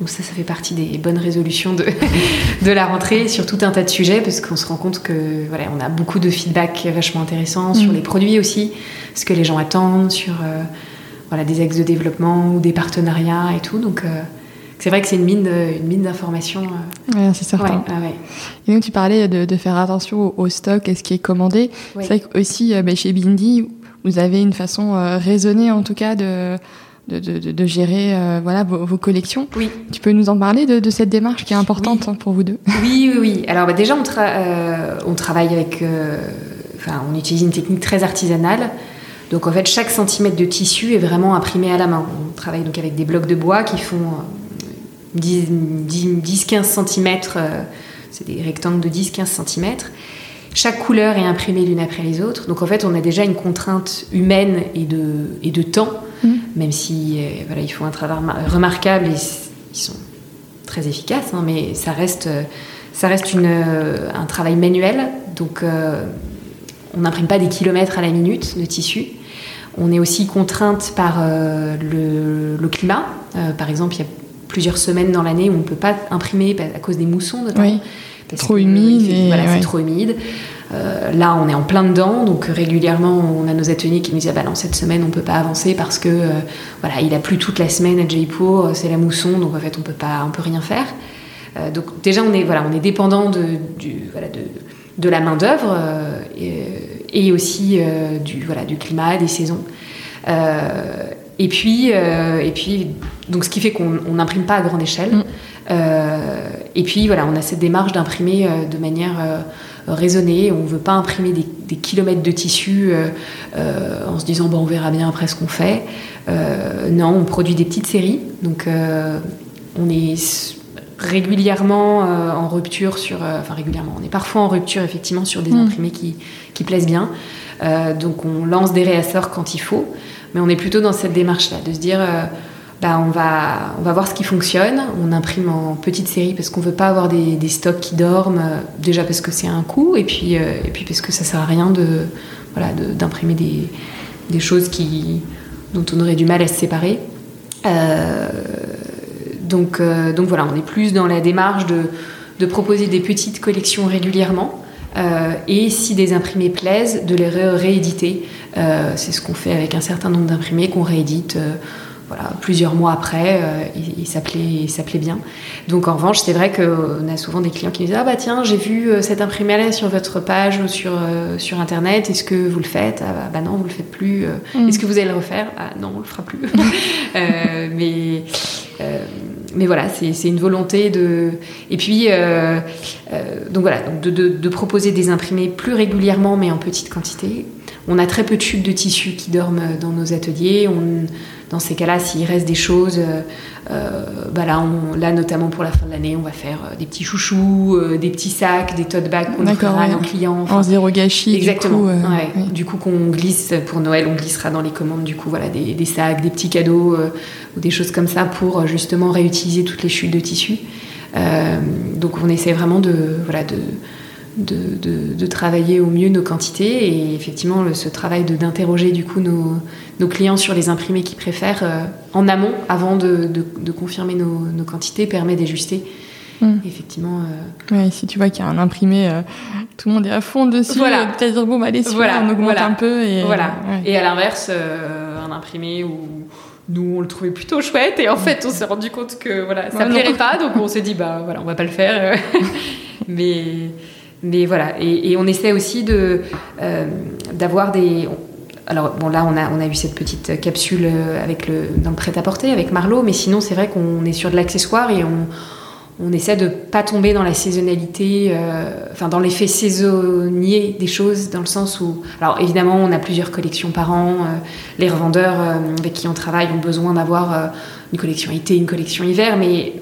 Donc ça, ça fait partie des bonnes résolutions de, [LAUGHS] de la rentrée sur tout un tas de sujets parce qu'on se rend compte que voilà, on a beaucoup de feedback vachement intéressants sur mm. les produits aussi, ce que les gens attendent, sur euh, voilà des axes de développement ou des partenariats et tout. Donc c'est vrai que c'est une mine, une mine d'informations. Euh. c'est certain. Et donc, tu parlais de, faire attention au, stock et ce qui est commandé. C'est vrai que aussi, euh, bah, chez Bindi, vous avez une façon euh, raisonnée, en tout cas, de, de, gérer voilà, vos, collections. Oui. Tu peux nous en parler de, cette démarche qui est importante hein, pour vous deux? Oui, oui, oui. Alors, bah, déjà, on, on travaille avec. Enfin, on utilise une technique très artisanale. Donc en fait, chaque centimètre de tissu est vraiment imprimé à la main. On travaille donc avec des blocs de bois qui font 10-15 cm, euh, c'est des rectangles de 10-15 cm. Chaque couleur est imprimée l'une après les autres. Donc en fait, on a déjà une contrainte humaine et de, et de temps, mmh. même si euh, voilà, ils font un travail remarquable et ils sont très efficaces, hein, mais ça reste, ça reste une, euh, un travail manuel. Donc on n'imprime pas des kilomètres à la minute de tissu. On est aussi contrainte par le, le, climat. par exemple, il y a plusieurs semaines dans l'année où on ne peut pas imprimer à cause des moussons notamment. Oui. trop humide. voilà, c'est trop humide. Euh, là, on est en plein dedans, donc régulièrement, on a nos ateliers qui nous disent ah bah non, cette semaine, on peut pas avancer parce que euh, voilà, il a plu toute la semaine à Jaipur, c'est la mousson, donc en fait, on peut pas, on peut rien faire. Euh, donc déjà, on est voilà, on est dépendant de, du, voilà, de, de la main d'œuvre et, et, aussi du voilà du climat, des saisons. Et puis, euh, et puis, donc ce qui fait qu'on n'imprime pas à grande échelle. Mm. Euh, et puis voilà, on a cette démarche d'imprimer euh, de manière raisonnée. On ne veut pas imprimer des, kilomètres de tissu en se disant bon, on verra bien après ce qu'on fait. non, on produit des petites séries. Donc on est régulièrement en rupture sur, enfin régulièrement, on est parfois en rupture effectivement sur des mm. imprimés qui, qui, plaisent bien. donc on lance des réasseurs quand il faut. Mais on est plutôt dans cette démarche-là, de se dire, euh, bah, on, va, on va voir ce qui fonctionne. On imprime en petite série parce qu'on veut pas avoir des, stocks qui dorment, euh, déjà parce que c'est un coût, et puis, euh, et puis parce que ça sert à rien de, voilà, d'imprimer des, des, choses qui, dont on aurait du mal à se séparer. donc, donc voilà, on est plus dans la démarche de, de proposer des petites collections régulièrement. et si des imprimés plaisent, de les rééditer. c'est ce qu'on fait avec un certain nombre d'imprimés qu'on réédite voilà, plusieurs mois après, euh, il, s'appelait, s'appelait bien. Donc en revanche, c'est vrai qu'on a souvent des clients qui nous disent Ah bah tiens, j'ai vu euh, cet imprimé-là sur votre page ou sur, euh, sur Internet, est-ce que vous le faites? Ah bah, bah non, vous le faites plus. Mm. Est-ce que vous allez le refaire? Ah non, on le fera plus. [LAUGHS] mais, mais voilà, c'est, une volonté de. Et puis, donc voilà, donc de, de, de proposer des imprimés plus régulièrement, mais en petite quantité. On a très peu de chutes de tissus qui dorment dans nos ateliers. On, dans ces cas-là, s'il reste des choses, euh, euh, bah là, on, là, notamment pour la fin de l'année, on va faire euh, des petits chouchous, des petits sacs, des tote bags qu'on offrira à nos clients. en zéro gâchis. Exactement. Du coup, du coup qu'on glisse pour Noël, on glissera dans les commandes. Du coup, voilà, des, des sacs, des petits cadeaux ou des choses comme ça pour justement réutiliser toutes les chutes de tissus. donc, on essaie vraiment de, voilà, de de, travailler au mieux nos quantités et effectivement ce travail d'interroger du coup nos, clients sur les imprimés qu'ils préfèrent euh, en amont avant de, confirmer nos, quantités permet d'ajuster. Hmm. Effectivement. Euh, si tu vois qu'il y a un imprimé, euh, tout le monde est à fond dessus. Voilà. Peut-être dire bon, bah, allez, voilà, on augmente un peu. Et, voilà. Et à l'inverse, un imprimé où nous on le trouvait plutôt chouette et en fait on s'est rendu compte que voilà ça ne plairait pas donc on s'est dit bah voilà on va pas le faire [LAUGHS] mais mais voilà, et, on essaie aussi de euh, d'avoir des. Alors bon là on a on a eu cette petite capsule euh, avec le dans le prêt-à-porter avec Marlowe, mais sinon c'est vrai qu'on est sur de l'accessoire et on on essaie de pas tomber dans la saisonnalité, euh, enfin dans l'effet saisonnier des choses, dans le sens où, alors évidemment, on a plusieurs collections par an. les revendeurs avec qui on travaille ont besoin d'avoir une collection été, une collection hiver, mais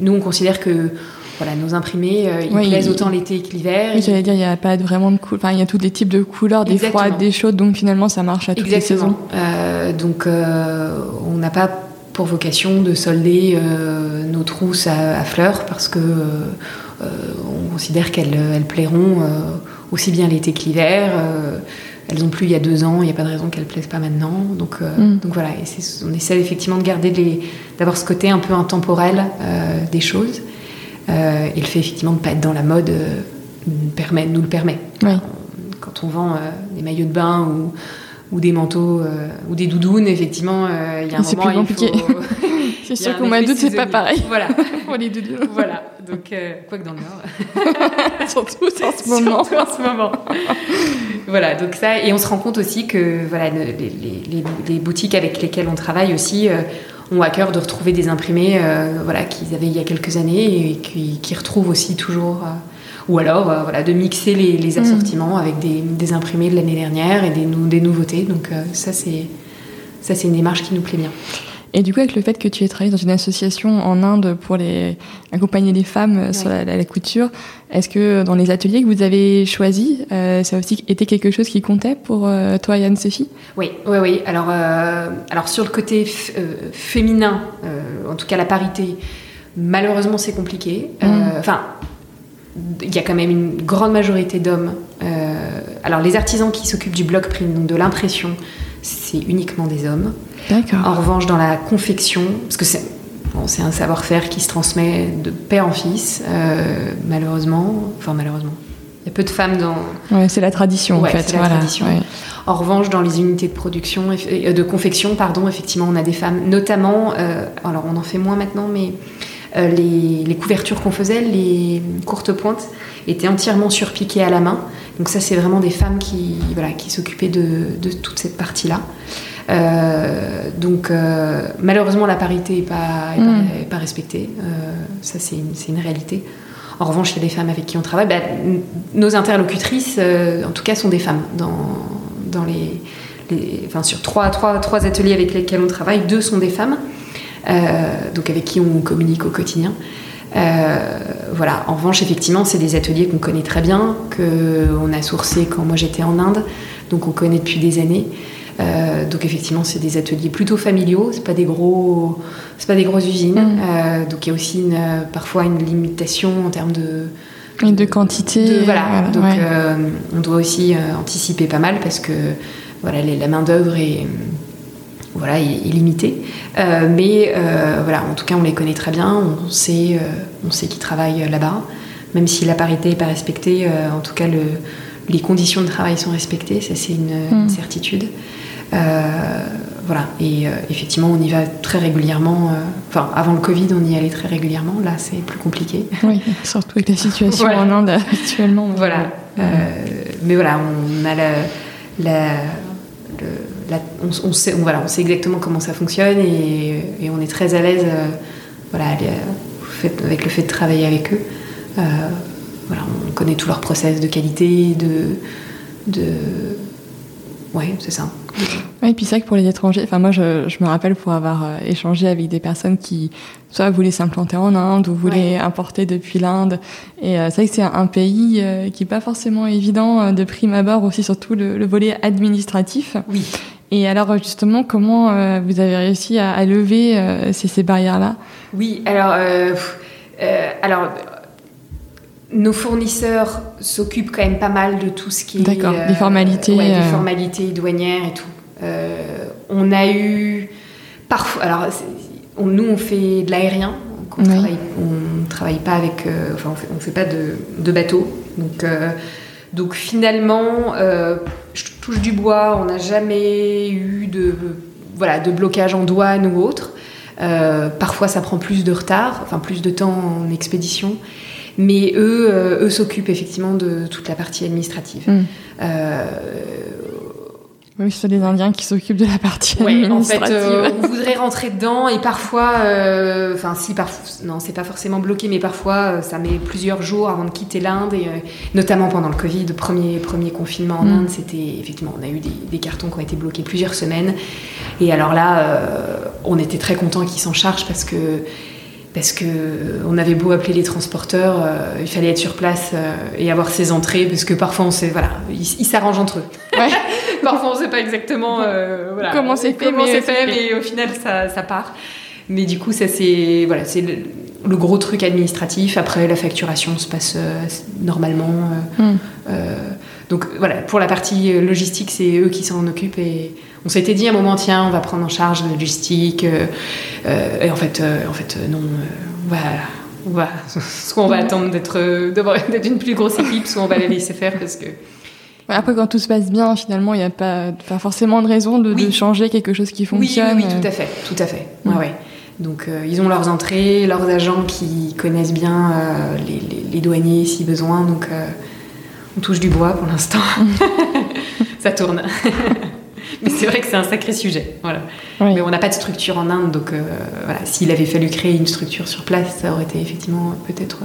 nous on considère que voilà, nos imprimés, euh, ils plaisent autant l'été que l'hiver. Oui, j'allais dire, il n'y a pas vraiment de couleurs, enfin, il y a tous les types de couleurs, des froides, des chaudes, donc finalement, ça marche à toutes les saisons. Euh, donc, euh, on n'a pas pour vocation de solder nos trousses à, fleurs parce que on considère qu'elles elles plairont aussi bien l'été que l'hiver. elles ont plu il y a deux ans, il n'y a pas de raison qu'elles ne plaisent pas maintenant. Donc, mm. donc voilà, on essaie effectivement de garder d'avoir ce côté un peu intemporel des choses. Euh, et le fait effectivement de ne pas être dans la mode euh, permet, nous le permet. Quand on vend euh, des maillots de bain ou, ou des manteaux ou des doudounes, effectivement, il y a un moment plus compliqué. [LAUGHS] [LAUGHS] c'est sûr qu'au mois d'août, c'est pas pareil. Voilà. [LAUGHS] Pour les doudounes. Voilà. Donc, quoi que dans le Nord. Surtout en ce moment. Surtout en ce moment. voilà. Donc ça, et on se rend compte aussi que voilà, les, les, les boutiques avec lesquelles on travaille aussi ont à cœur de retrouver des imprimés euh, voilà, qu'ils avaient il y a quelques années et qui, retrouvent aussi toujours. Euh, ou alors euh, voilà, de mixer les, mm. assortiments avec des, imprimés de l'année dernière et des, des nouveautés. Donc ça, c'est ça, c'est une démarche qui nous plaît bien. Et du coup, avec le fait que tu aies travaillé dans une association en Inde pour les, accompagner les femmes sur la, couture, est-ce que dans les ateliers que vous avez choisis, euh, ça a aussi été quelque chose qui comptait pour euh, toi et Anne-Sophie Oui, oui, oui. Alors, euh, alors sur le côté féminin, en tout cas la parité, malheureusement c'est compliqué. Mm. Enfin, il y a quand même une grande majorité d'hommes. alors les artisans qui s'occupent du block print, donc de l'impression, c'est uniquement des hommes. En revanche, dans la confection, parce que c'est un savoir-faire qui se transmet de père en fils, euh, malheureusement. Enfin, malheureusement. Il y a peu de femmes dans. Ouais, c'est la tradition en fait. La tradition. En revanche, dans les unités de production, euh, de confection, pardon, effectivement, on a des femmes, notamment. Euh, alors, on en fait moins maintenant, mais les, les, couvertures qu'on faisait, les courtes pointes, étaient entièrement surpiquées à la main. Donc ça, c'est vraiment des femmes qui, voilà, qui s'occupaient de, de, toute cette partie-là. Euh, donc euh, malheureusement la parité n'est pas, mm. pas, respectée, euh, ça c'est une, une, réalité. En revanche, il y a des femmes avec qui on travaille. Bah, nos interlocutrices, en tout cas, sont des femmes. Dans, dans les, enfin, sur trois, trois, trois, ateliers avec lesquels on travaille, deux sont des femmes, donc avec qui on communique au quotidien. voilà. En revanche, effectivement, c'est des ateliers qu'on connaît très bien, qu'on a sourcés quand moi j'étais en Inde, donc on connaît depuis des années. Euh, donc effectivement, c'est des ateliers plutôt familiaux, c'est pas des gros, c'est pas des grosses usines. Mm. Euh, donc il y a aussi une, parfois une limitation en termes de de quantité. voilà. Donc euh, on doit aussi anticiper pas mal parce que voilà, la main d'œuvre est voilà, est, limité. mais voilà, en tout cas, on les connaît très bien, on sait, on sait qu'ils travaillent là-bas, même si la parité n'est pas respectée, en tout cas, le, les conditions de travail sont respectées, ça c'est une, mm. certitude. Voilà, et effectivement, on y va très régulièrement. Enfin, avant le Covid, on y allait très régulièrement. Là, c'est plus compliqué. Oui, [LAUGHS] surtout avec la situation [LAUGHS] en Inde actuellement. Voilà. mais voilà, on a la, la, on, sait, voilà, on sait exactement comment ça fonctionne et, on est très à l'aise euh, voilà, avec le fait de travailler avec eux. Euh, voilà, on connaît tous leurs process de qualité, de. de... Ouais, c'est ça. Oui, et puis c'est vrai que pour les étrangers, enfin moi je, me rappelle pour avoir euh, échangé avec des personnes qui soit voulaient s'implanter en Inde ou voulaient importer depuis l'Inde. Et euh, c'est vrai que c'est un pays euh, qui n'est pas forcément évident de prime abord, aussi surtout le, volet administratif. Oui. Et alors justement, comment vous avez réussi à, lever ces, ces barrières-là? Oui, alors, alors nos fournisseurs s'occupent quand même pas mal de tout ce qui est. D'accord, des formalités. Ouais, des formalités douanières et tout. Euh, on a eu parfois. Alors, nous, on fait de l'aérien. On ne travaille pas avec. Euh, enfin, on ne fait, pas de, de bateau. Donc, euh, donc finalement, je touche du bois, on n'a jamais eu de, voilà, de blocage en douane ou autre. parfois, ça prend plus de retard, enfin plus de temps en expédition. Mais eux, eux s'occupent effectivement de toute la partie administrative. Mm. Oui, c'est les Indiens qui s'occupent de la partie ouais, En fait, euh, on voudrait rentrer dedans et parfois, euh, enfin si, parfois, non, c'est pas forcément bloqué, mais parfois euh, ça met plusieurs jours avant de quitter l'Inde et notamment pendant le Covid, premier premier confinement en mm. Inde, c'était effectivement, on a eu des, des, cartons qui ont été bloqués plusieurs semaines et alors là, on était très contents qu'ils s'en chargent parce que parce que on avait beau appeler les transporteurs, euh, il fallait être sur place euh, et avoir ses entrées, parce que parfois on sait, voilà, ils s'arrangent entre eux. [LAUGHS] parfois on sait pas exactement euh, comment c'est fait, mais, au final ça, ça, part. Mais du coup, ça c'est voilà, c'est le, gros truc administratif. Après, la facturation se passe normalement. Hmm. Donc voilà, pour la partie logistique, c'est eux qui s'en occupent et on s'était dit à un moment, tiens, on va prendre en charge la logistique. Euh, euh, et en fait, euh, en fait non, on va, [LAUGHS] soit on va attendre [LAUGHS] d'être une plus grosse équipe, soit on va la laisser faire parce que. Après, quand tout se passe bien, finalement, il n'y a pas, forcément de raison de, changer quelque chose qui fonctionne. Oui, oui, tout à fait, tout à fait. Mm. Ouais, Donc, ils ont leurs entrées, leurs agents qui connaissent bien les, douaniers si besoin. Donc, on touche du bois pour l'instant. [LAUGHS] Ça tourne. [LAUGHS] Mais c'est vrai que c'est un sacré sujet. Voilà. Mais on n'a pas de structure en Inde, donc euh, voilà, s'il avait fallu créer une structure sur place, ça aurait été effectivement peut-être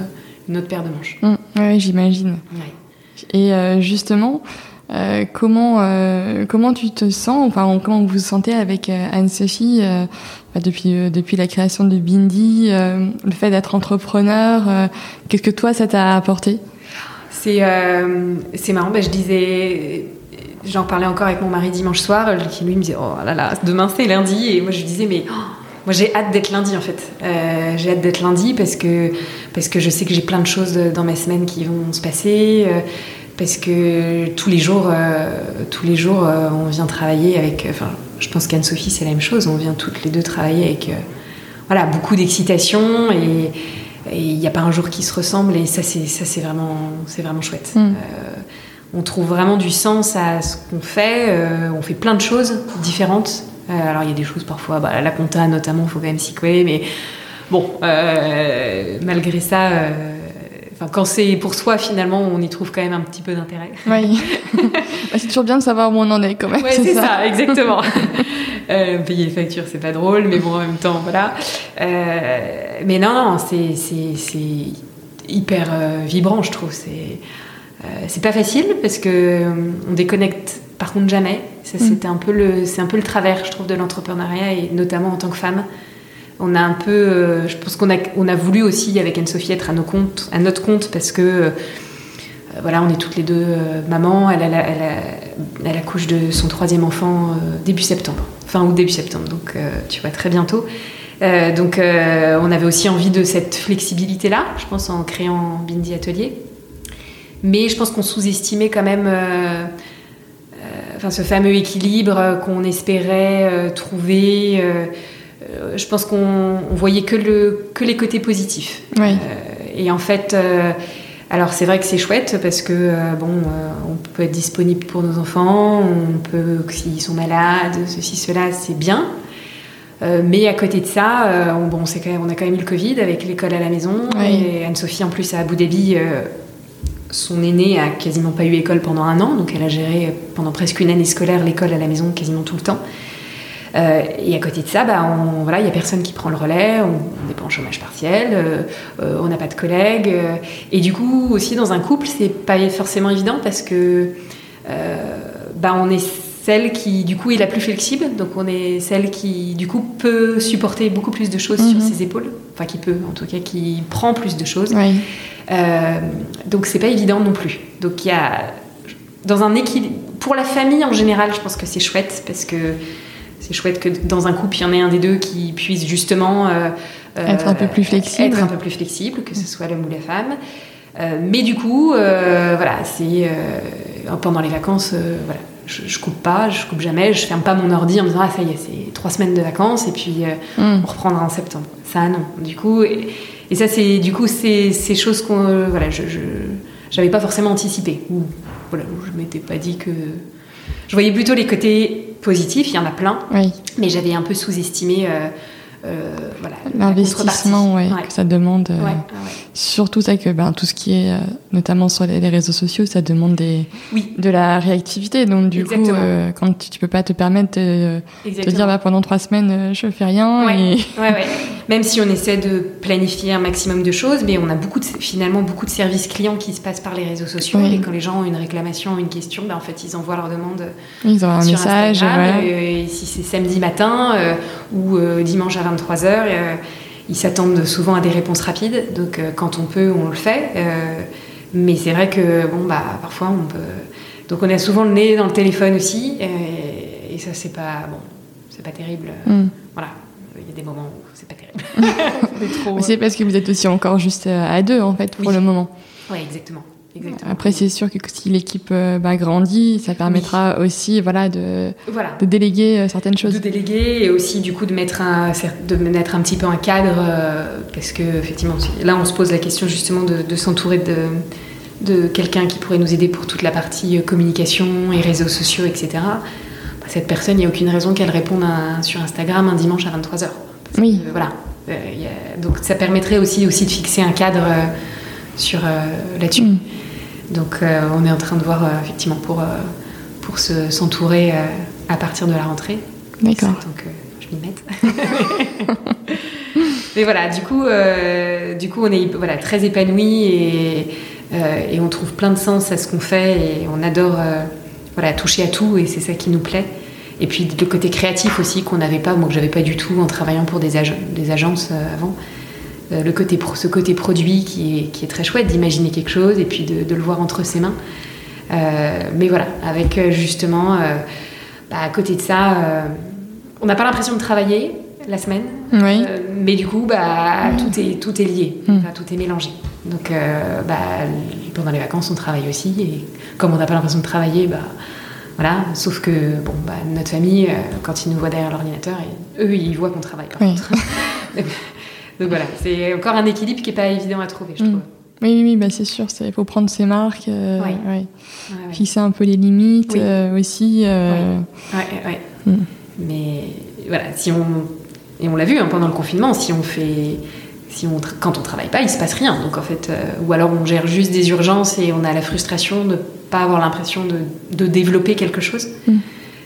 une autre paire de manches. Mmh. oui, j'imagine. Et euh, justement, euh, comment, comment tu te sens, enfin, comment vous vous sentez avec Anne-Sophie bah, depuis, depuis la création de Bindi, le fait d'être entrepreneur, qu'est-ce que toi ça t'a apporté? C'est marrant, bah, je disais J'en parlais encore avec mon mari dimanche soir, qui lui me disait Oh là là, demain c'est lundi. Et moi je lui disais Mais oh, moi j'ai hâte d'être lundi en fait. Euh, j'ai hâte d'être lundi parce que, parce que je sais que j'ai plein de choses dans ma semaine qui vont se passer. Euh, parce que tous les jours, euh, tous les jours on vient travailler avec. Enfin, je pense qu'Anne-Sophie c'est la même chose. On vient toutes les deux travailler avec voilà, beaucoup d'excitation et il n'y a pas un jour qui se ressemble et ça c'est ça c'est vraiment c'est vraiment chouette. Mm on trouve vraiment du sens à ce qu'on fait. Euh, on fait plein de choses différentes. Euh, alors il y a des choses parfois, bah, la compta notamment, il faut quand même s'y coller, mais bon, euh, malgré ça, quand c'est pour soi, finalement, on y trouve quand même un petit peu d'intérêt. Oui. [LAUGHS] Bah, c'est toujours bien de savoir où on en est quand même. Oui, c'est ça. exactement. [LAUGHS] payer les factures, c'est pas drôle, mais bon, en même temps, voilà. mais non, non, c'est hyper vibrant, je trouve. C'est euh, c'est pas facile parce que euh, on déconnecte par contre jamais. Mm. C'est un peu le, c'est un peu le travers, je trouve, de l'entrepreneuriat et notamment en tant que femme. On a un peu, euh, je pense qu'on a, on a voulu aussi avec Anne-Sophie être à nos comptes, à notre compte parce que voilà, on est toutes les deux mamans. Elle, elle, elle, elle, accouche de son troisième enfant début septembre, fin août début septembre, donc tu vois très bientôt. donc on avait aussi envie de cette flexibilité là, je pense en créant Bindi Atelier. Mais je pense qu'on sous-estimait quand même. Euh, euh, enfin, ce fameux équilibre qu'on espérait trouver. Je pense qu'on voyait que, le, que les côtés positifs. et en fait, alors c'est vrai que c'est chouette parce que bon, on peut être disponible pour nos enfants, on peut s'ils sont malades, ceci, cela, c'est bien. Euh, mais à côté de ça, euh, on, bon, on, quand même, on, a quand même eu le Covid avec l'école à la maison. Et Anne-Sophie, en plus, à Abu Dhabi, euh, son aînée a quasiment pas eu école pendant un an. Donc elle a géré pendant presque une année scolaire l'école à la maison quasiment tout le temps. Et à côté de ça, bah, il voilà, n'y a personne qui prend le relais, on n'est pas en chômage partiel, on n'a pas de collègues. et du coup, aussi dans un couple, c'est pas forcément évident parce que bah, on est celle qui du coup est la plus flexible, donc on est celle qui du coup peut supporter beaucoup plus de choses sur mhm. ses épaules, enfin qui peut en tout cas qui prend plus de choses. Euh, donc c'est pas évident non plus. Donc il y a dans un équilibre pour la famille en général, je pense que c'est chouette parce que c'est chouette que dans un couple il y en ait un des deux qui puisse justement euh, euh, être un peu plus flexible, être un peu plus flexible, que ce soit l'homme ou la femme. mais du coup, voilà, c'est pendant les vacances, voilà je, coupe pas, je coupe jamais, je ferme pas mon ordi en me disant ah ça y est c'est trois semaines de vacances et puis euh, mm. on reprendra en septembre. Ça non. Du coup et, ça c'est du coup c'est ces choses qu'on euh, voilà je, j'avais pas forcément anticipé ou voilà je m'étais pas dit que je voyais plutôt les côtés positifs il y en a plein. Mais j'avais un peu sous-estimé euh, euh, l'investissement ouais, que ça demande. Euh, surtout ça que ben, tout ce qui est, euh, notamment sur les, réseaux sociaux, ça demande des, de la réactivité. Donc du coup, quand tu, peux pas te permettre de te dire bah, pendant trois semaines, je fais rien. Et... [LAUGHS] Même si on essaie de planifier un maximum de choses, mais on a beaucoup de, finalement beaucoup de services clients qui se passent par les réseaux sociaux. Et quand les gens ont une réclamation, une question, ben, en fait, ils envoient leur demande ils un sur message, Instagram. Et, si c'est samedi matin ou dimanche à 23h, euh, ils s'attendent souvent à des réponses rapides. Donc euh, quand on peut, on le fait. Euh, mais c'est vrai que bon, bah, parfois on peut. Donc on a souvent le nez dans le téléphone aussi. Et, ça, c'est pas, bon, c'est pas terrible. Mm. Voilà. Il y a des moments où c'est pas terrible. [LAUGHS] c'est parce que vous êtes aussi encore juste à deux, en fait, pour le moment. Oui, exactement. Après, c'est sûr que si l'équipe euh, bah, grandit, ça permettra aussi voilà, de, de déléguer euh, certaines choses. De déléguer et aussi du coup de mettre un, de mettre un petit peu un cadre, euh, parce que effectivement, là on se pose la question justement de, s'entourer de, de quelqu'un qui pourrait nous aider pour toute la partie communication et réseaux sociaux, etc. Bah, cette personne, il n'y a aucune raison qu'elle réponde sur Instagram un dimanche à 23h. Oui. voilà. donc ça permettrait aussi, aussi de fixer un cadre sur là-dessus. Mm. Donc euh, on est en train de voir euh, effectivement pour, euh, pour s'entourer à partir de la rentrée. D'accord. Donc je m'y mette. [LAUGHS] Mais voilà, du coup, du coup on est voilà, très épanoui et, et, on trouve plein de sens à ce qu'on fait et on adore voilà, toucher à tout et c'est ça qui nous plaît. Et puis le côté créatif aussi qu'on n'avait pas, moi que j'avais pas du tout en travaillant pour des, des agences avant. Euh, le côté ce côté produit qui est, qui est très chouette d'imaginer quelque chose et puis de, le voir entre ses mains. Euh, mais voilà, avec euh, justement, bah, à côté de ça, on n'a pas l'impression de travailler la semaine, mais du coup, bah, tout, est, tout est lié, mm. tout est mélangé. Donc, bah, pendant les vacances, on travaille aussi, et comme on n'a pas l'impression de travailler, bah, voilà, sauf que bon, bah, notre famille, quand ils nous voient derrière l'ordinateur, eux, ils voient qu'on travaille par contre. [LAUGHS] [LAUGHS] Donc voilà, c'est encore un équilibre qui n'est pas évident à trouver, je mm. trouve. Oui, oui, bah c'est sûr, il faut prendre ses marques, euh, fixer un peu les limites euh, aussi. Euh... Oui, mm. Mais voilà, si on. Et on l'a vu hein, pendant le confinement, si on fait. Si on, quand on travaille pas, il se passe rien. Donc en fait, euh, ou alors on gère juste des urgences et on a la frustration de ne pas avoir l'impression de, de, développer quelque chose. Mm.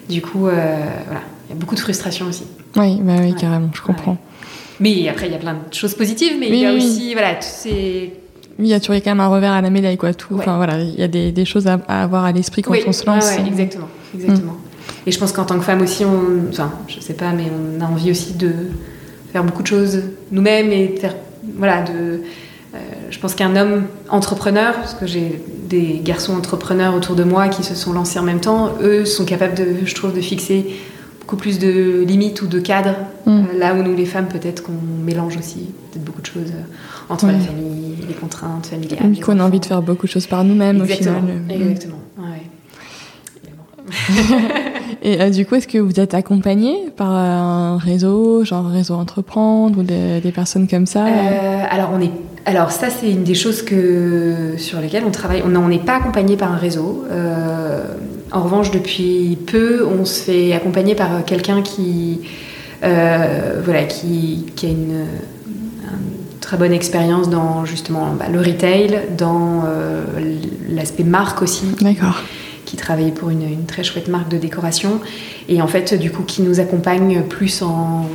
Du coup, voilà, il y a beaucoup de frustration aussi. Oui, bah oui, carrément, je comprends. Mais après, il y a plein de choses positives, mais il y a aussi, voilà, c'est. Oui, il y a toujours quand même un revers à la médaille, quoi. Tout. Enfin, voilà, il y a des, des choses à, avoir à l'esprit quand on se lance. Oui, exactement, exactement. Mm. Et je pense qu'en tant que femme aussi, on, enfin, je sais pas, mais on a envie aussi de faire beaucoup de choses nous-mêmes et faire, voilà, de. Euh, je pense qu'un homme entrepreneur, parce que j'ai des garçons entrepreneurs autour de moi qui se sont lancés en même temps, eux sont capables de, je trouve, de fixer beaucoup plus de limites ou de cadres, mm. euh, là où nous les femmes peut-être qu'on mélange aussi peut-être beaucoup de choses euh, entre la famille, les contraintes familiales. qu'on a envie de faire beaucoup de choses par nous-mêmes au final. Exactement, mm. [LAUGHS] Et euh, du coup, est-ce que vous êtes accompagné par un réseau, genre réseau entreprendre ou des, personnes comme ça? Euh, Alors on est, alors ça c'est une des choses que sur lesquelles on travaille. On n'est pas accompagné par un réseau. Euh, en revanche, depuis peu, on se fait accompagner par quelqu'un qui, voilà, qui, qui, a une, très bonne expérience dans justement bah, le retail, dans l'aspect marque aussi. D'accord qui travaillait pour une, très chouette marque de décoration et en fait du coup qui nous accompagne plus en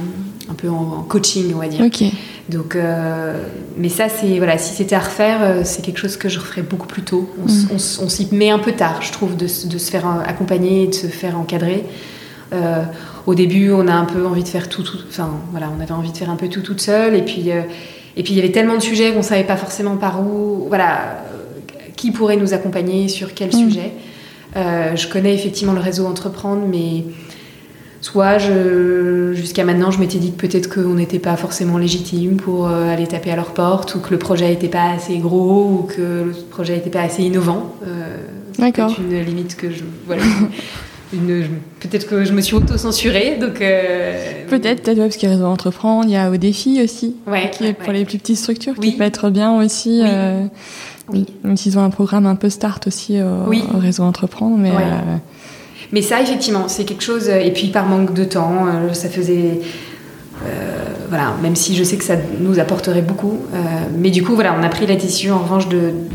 un peu en, coaching on va dire. Donc, euh, mais ça c'est voilà, si c'était à refaire, euh, c'est quelque chose que je referais beaucoup plus tôt. On, mm. s'y met un peu tard, je trouve, de, de, se faire accompagner, de se faire encadrer. Euh, au début, on a un peu envie de faire tout, tout, enfin voilà, on avait envie de faire un peu tout toute seule, et puis et puis il y avait tellement de sujets qu'on savait pas forcément par où, voilà, qui pourrait nous accompagner sur quel mm. sujet. Je connais effectivement le réseau Entreprendre, mais soit jusqu'à maintenant, je m'étais dit que peut-être qu'on n'était pas forcément légitime pour euh, aller taper à leur porte, ou que le projet n'était pas assez gros, ou que le projet n'était pas assez innovant. Euh, D'accord. C'est une limite que je. Voilà. [LAUGHS] peut-être que je me suis auto-censurée, donc... Peut-être, peut-être, parce qu'il y a Réseau Entreprendre, il y a Au Défi aussi, qui est pour les plus petites structures, qui peut être bien aussi. Oui. Même s'ils ont un programme un peu start aussi au, réseau Entreprendre. Mais, euh, mais ça, effectivement, c'est quelque chose. Et puis par manque de temps, euh, ça faisait. Euh, voilà, même si je sais que ça nous apporterait beaucoup. mais du coup, voilà, on a pris la décision en revanche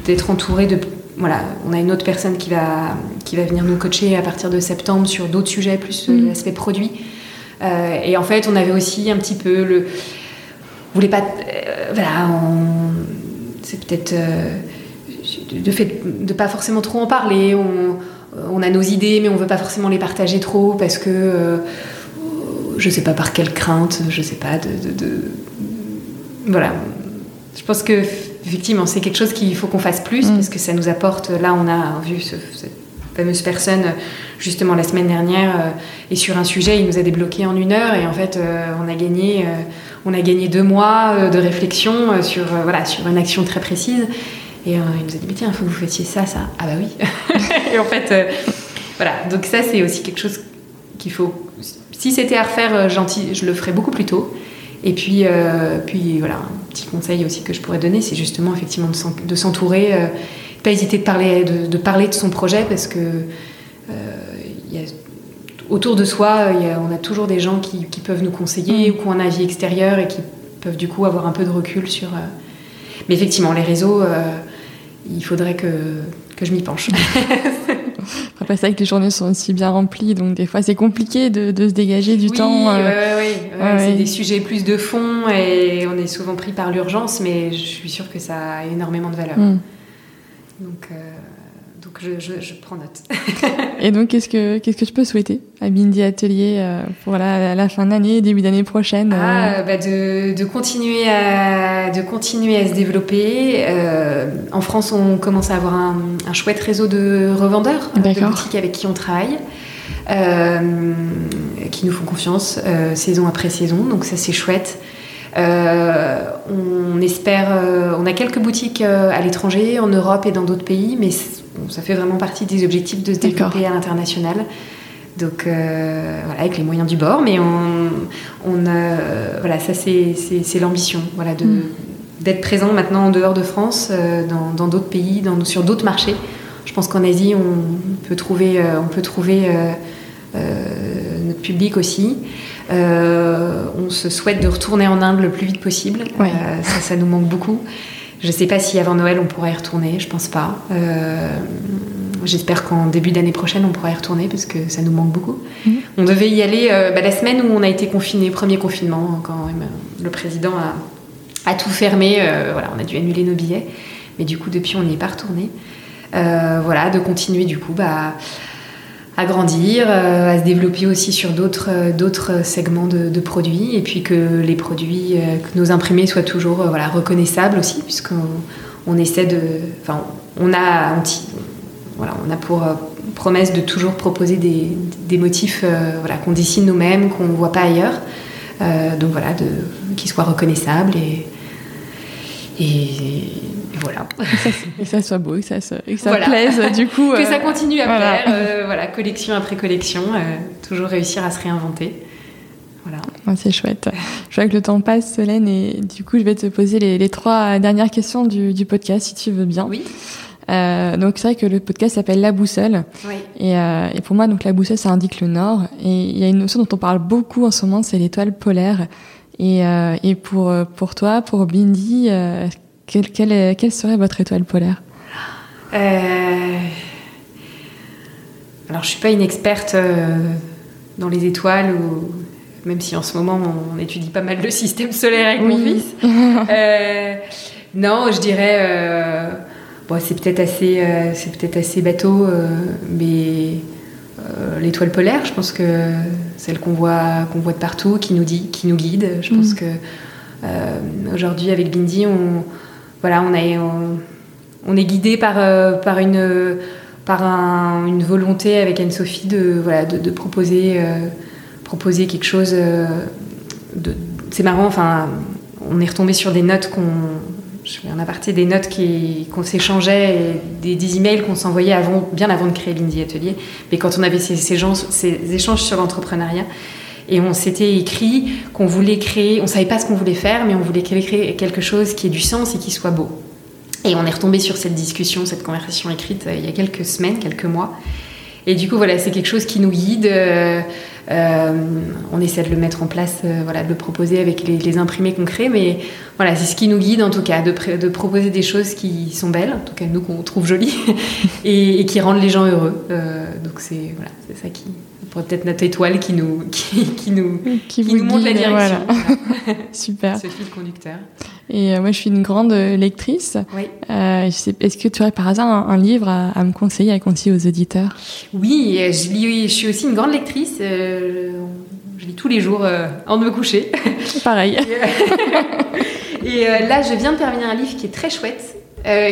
d'être entouré de. Voilà, on a une autre personne qui va, qui va venir nous coacher à partir de septembre sur d'autres sujets, plus mm. l'aspect produit. et en fait, on avait aussi un petit peu le. On voulait pas. voilà, c'est peut-être de fait de pas forcément trop en parler. On, a nos idées, mais on veut pas forcément les partager trop parce que euh, je sais pas par quelle crainte, je sais pas de, voilà. Je pense que effectivement c'est quelque chose qu'il faut qu'on fasse plus mm. parce que ça nous apporte. Là, on a vu cette fameuse personne justement la semaine dernière euh, et sur un sujet, il nous a débloqué en une heure et en fait, euh, on a gagné. on a gagné deux mois de réflexion sur, voilà, sur une action très précise. Et euh, il nous a dit, mais tiens, il faut que vous fassiez ça, ça. Ah bah oui. [LAUGHS] et en fait, euh, voilà. Donc ça, c'est aussi quelque chose qu'il faut... Si c'était à refaire, euh, gentil, je le ferais beaucoup plus tôt. Et puis, puis voilà, un petit conseil aussi que je pourrais donner, c'est justement effectivement de s'entourer, pas hésiter de parler de, parler de son projet parce que y a, autour de soi, y a, on a toujours des gens qui, qui peuvent nous conseiller mm. ou qui ont un avis extérieur et qui peuvent du coup avoir un peu de recul sur. Mais effectivement, les réseaux, il faudrait que, que je m'y penche. [LAUGHS] Après, c'est vrai que les journées sont aussi bien remplies, donc des fois c'est compliqué de, de, se dégager du temps. Euh... Oui, oui, c'est des sujets plus de fond et on est souvent pris par l'urgence, mais je suis sûre que ça a énormément de valeur. Mm. Donc, euh, donc je, prends note. [LAUGHS] et donc, qu'est-ce que, qu'est-ce que je peux souhaiter à Bindi Atelier euh, pour la, la, fin d'année, début d'année prochaine euh ah, bah de, de, continuer à, de continuer à se développer. Euh, en France, on commence à avoir un, un chouette réseau de revendeurs, de boutiques avec qui on travaille. qui nous font confiance saison après saison, donc ça c'est chouette. on espère, on a quelques boutiques à l'étranger, en Europe et dans d'autres pays, mais ça fait vraiment partie des objectifs de se développer à l'international. Donc euh, voilà, avec les moyens du bord, mais on, on voilà, ça c'est l'ambition, voilà, de mm. d'être présent maintenant en dehors de France, euh, dans d'autres pays, dans, sur d'autres marchés. Je pense qu'en Asie, on peut trouver, euh, on peut trouver notre public aussi. on se souhaite de retourner en Inde le plus vite possible. ça, ça nous manque beaucoup. Je ne sais pas si avant Noël on pourra y retourner, je pense pas. Euh, j'espère qu'en début d'année prochaine on pourra y retourner parce que ça nous manque beaucoup. Mhm. On devait y aller euh, bah, la semaine où on a été confiné, premier confinement, quand le président a, tout fermé. Euh, voilà, on a dû annuler nos billets, mais du coup depuis on n'y est pas retourné. voilà, de continuer du coup bah, à grandir, euh, à se développer aussi sur d'autres euh, segments de, produits et puis que les produits, euh, que nos imprimés soient toujours voilà reconnaissables aussi puisqu'on on essaie de, enfin on a voilà on a pour promesse de toujours proposer des, des motifs voilà qu'on dessine nous-mêmes qu'on ne voit pas ailleurs donc voilà de qui soient reconnaissables Et, voilà. Et ça, soit beau, que ça, ça plaise, du [LAUGHS] coup. que ça continue à plaire, voilà, collection après collection, toujours réussir à se réinventer. Voilà. c'est chouette. Je vois que le temps passe, Solène, et du coup, je vais te poser les, trois dernières questions du, podcast, si tu veux bien. Oui. Euh, donc c'est vrai que le podcast s'appelle La Boussole. Oui. Et, euh, et, pour moi, donc la boussole, ça indique le nord. Et il y a une notion dont on parle beaucoup en ce moment, c'est l'étoile polaire. Et, euh, et pour, pour toi, pour Bindi, euh, quelle, quelle, quelle, serait votre étoile polaire euh, Alors, je suis pas une experte dans les étoiles ou même si en ce moment on étudie pas mal le système solaire avec mon fils. [LAUGHS] Euh, non, je dirais, euh, bon, c'est peut-être assez, euh, c'est peut-être assez bateau, mais l'étoile polaire, je pense que celle qu'on voit, qu'on voit de partout, qui nous dit, qui nous guide. Je pense mm. que aujourd'hui avec Bindi, on, voilà, on, on, est guidé par, par une par une volonté avec Anne-Sophie de, voilà, de, proposer proposer quelque chose euh, de. C'est marrant, enfin, on est retombé sur des notes qu'on. Je fais un aparté, des notes qu'on s'échangeait, des, des emails qu'on s'envoyait avant, bien avant de créer l'Indie Atelier. Mais quand on avait ces, ces échanges sur l'entrepreneuriat, et on s'était écrit qu'on voulait créer, on savait pas ce qu'on voulait faire, mais on voulait créer quelque chose qui ait du sens et qui soit beau. Et on est retombé sur cette discussion, cette conversation écrite euh, il y a quelques semaines, quelques mois. Et du coup, voilà, c'est quelque chose qui nous guide. Euh, euh, on essaie de le mettre en place, voilà, de le proposer avec les, imprimés qu'on crée, mais voilà, c'est ce qui nous guide en tout cas, de, proposer des choses qui sont belles, en tout cas nous qu'on trouve jolies, [LAUGHS] et, qui rendent les gens heureux. donc c'est voilà, ça qui peut-être notre étoile qui nous [LAUGHS] qui, nous qui, nous montre la direction. [LAUGHS] Super. Ce fil conducteur. Et euh, moi, je suis une grande euh, lectrice. Oui. Euh, Est-ce que tu aurais par hasard un, livre à, me conseiller, à conseiller aux auditeurs? Oui, je, lis, je suis aussi une grande lectrice. je lis tous les jours avant de me coucher. Pareil. [LAUGHS] Et, là, je viens de terminer un livre qui est très chouette.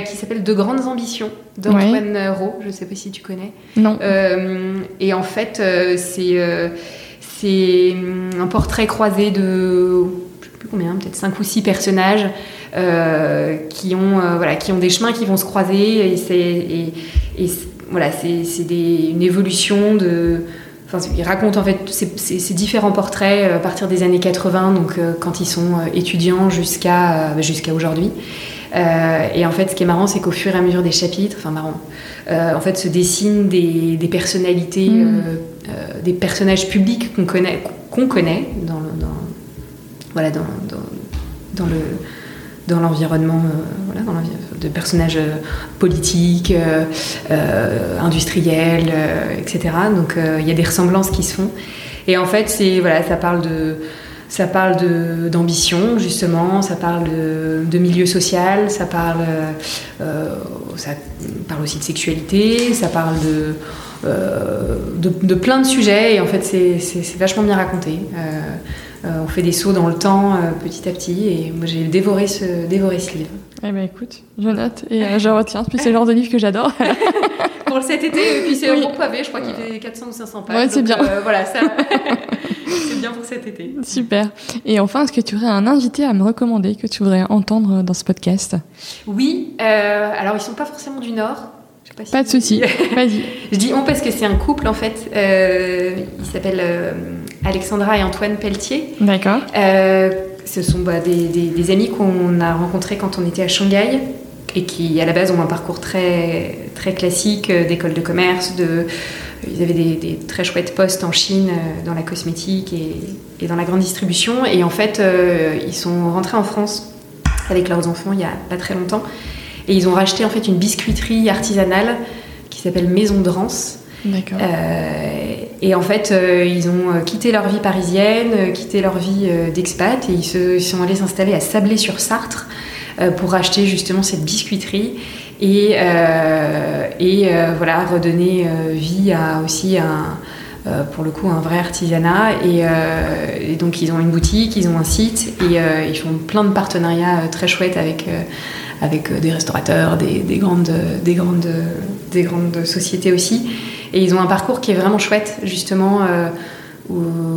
Qui s'appelle De grandes ambitions d'Antoine ouais. Rowe. Je ne sais pas si tu connais. Non. et en fait, c'est c'est un portrait croisé de combien, peut-être cinq ou six personnages euh, qui, ont, euh, voilà, qui ont des chemins qui vont se croiser et c'est et, voilà, c'est une évolution de. Enfin, il raconte en fait ces, différents portraits euh, à partir des années 80, donc quand ils sont étudiants jusqu'à jusqu'à aujourd'hui. Et en fait, ce qui est marrant, c'est qu'au fur et à mesure des chapitres, enfin marrant, en fait, se dessinent des, des personnalités, mmh. des personnages publics qu'on connaît, qu'on connaît dans, dans voilà, dans, dans, le dans l'environnement euh, voilà, de personnages euh, politiques, euh, industriels, etc. Donc il y a des ressemblances qui se font. Et en fait, c'est voilà, ça parle de ça parle d'ambition justement, ça parle de, de, milieu social, ça parle ça parle aussi de sexualité, ça parle de de, de, plein de sujets et en fait c'est vachement bien raconté. Euh, on fait des sauts dans le temps euh, petit à petit et moi j'ai dévoré ce, dévoré ce livre. Eh ben écoute, je note et euh, je retiens. Puis c'est le genre de livre que j'adore. [LAUGHS] Pour cet été, et puis c'est un bon pavé, je crois qu'il fait 400 ou 500 pages. Ouais, c'est bien. voilà, ça. [LAUGHS] c'est bien pour cet été. Super. Et enfin, est-ce que tu aurais un invité à me recommander que tu voudrais entendre dans ce podcast? Oui. alors, ils sont pas forcément du Nord. Pas, de souci, vas-y. [LAUGHS] je dis on parce que c'est un couple en fait. Euh, il s'appelle euh, Alexandra et Antoine Pelletier. D'accord. Euh, ce sont bah, des, amis qu'on a rencontrés quand on était à Shanghai et qui à la base ont un parcours très, très classique d'école de commerce. De, ils avaient des, très chouettes postes en Chine dans la cosmétique et, et, dans la grande distribution. Et en fait, ils sont rentrés en France avec leurs enfants il y a pas très longtemps. Et ils ont racheté en fait une biscuiterie artisanale qui s'appelle Maison de Rance. D'accord. Euh, et en fait, euh, ils ont euh, quitté leur vie parisienne, quitté leur vie d'expat et ils se sont allés s'installer à Sablé-sur-Sarthe pour racheter justement cette biscuiterie et, et voilà redonner vie à aussi un pour le coup un vrai artisanat et, donc ils ont une boutique, ils ont un site et ils font plein de partenariats très chouettes avec avec euh, des restaurateurs, des, grandes, des, grandes, des grandes sociétés aussi. Et ils ont un parcours qui est vraiment chouette, justement. Euh,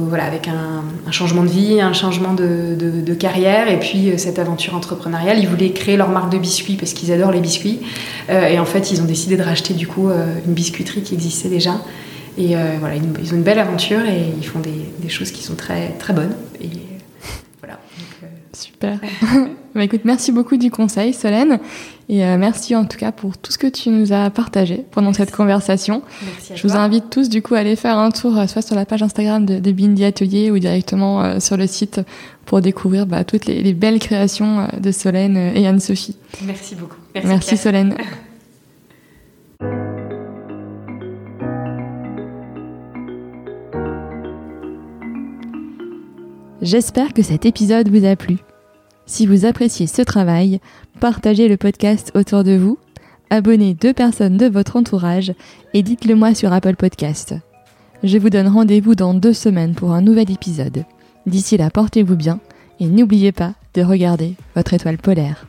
voilà, avec un, changement de vie, un changement de, carrière et puis cette aventure entrepreneuriale. Ils voulaient créer leur marque de biscuits parce qu'ils adorent les biscuits. et en fait, ils ont décidé de racheter du coup une biscuiterie qui existait déjà. Et voilà, ils ont une belle aventure et ils font des, choses qui sont très, très bonnes. Super. [LAUGHS] bah, écoute, merci beaucoup du conseil, Solène. Et euh, merci en tout cas pour tout ce que tu nous as partagé pendant cette conversation. Merci Je vous invite tous du coup à aller faire un tour euh, soit sur la page Instagram de, de Bindi Atelier ou directement euh, sur le site pour découvrir bah, toutes les, belles créations de Solène et Anne-Sophie. Merci beaucoup. Merci, merci Solène. [LAUGHS] J'espère que cet épisode vous a plu. Si vous appréciez ce travail, partagez le podcast autour de vous, abonnez deux personnes de votre entourage et dites-le moi sur Apple Podcast. Je vous donne rendez-vous dans deux semaines pour un nouvel épisode. D'ici là, portez-vous bien et n'oubliez pas de regarder votre étoile polaire.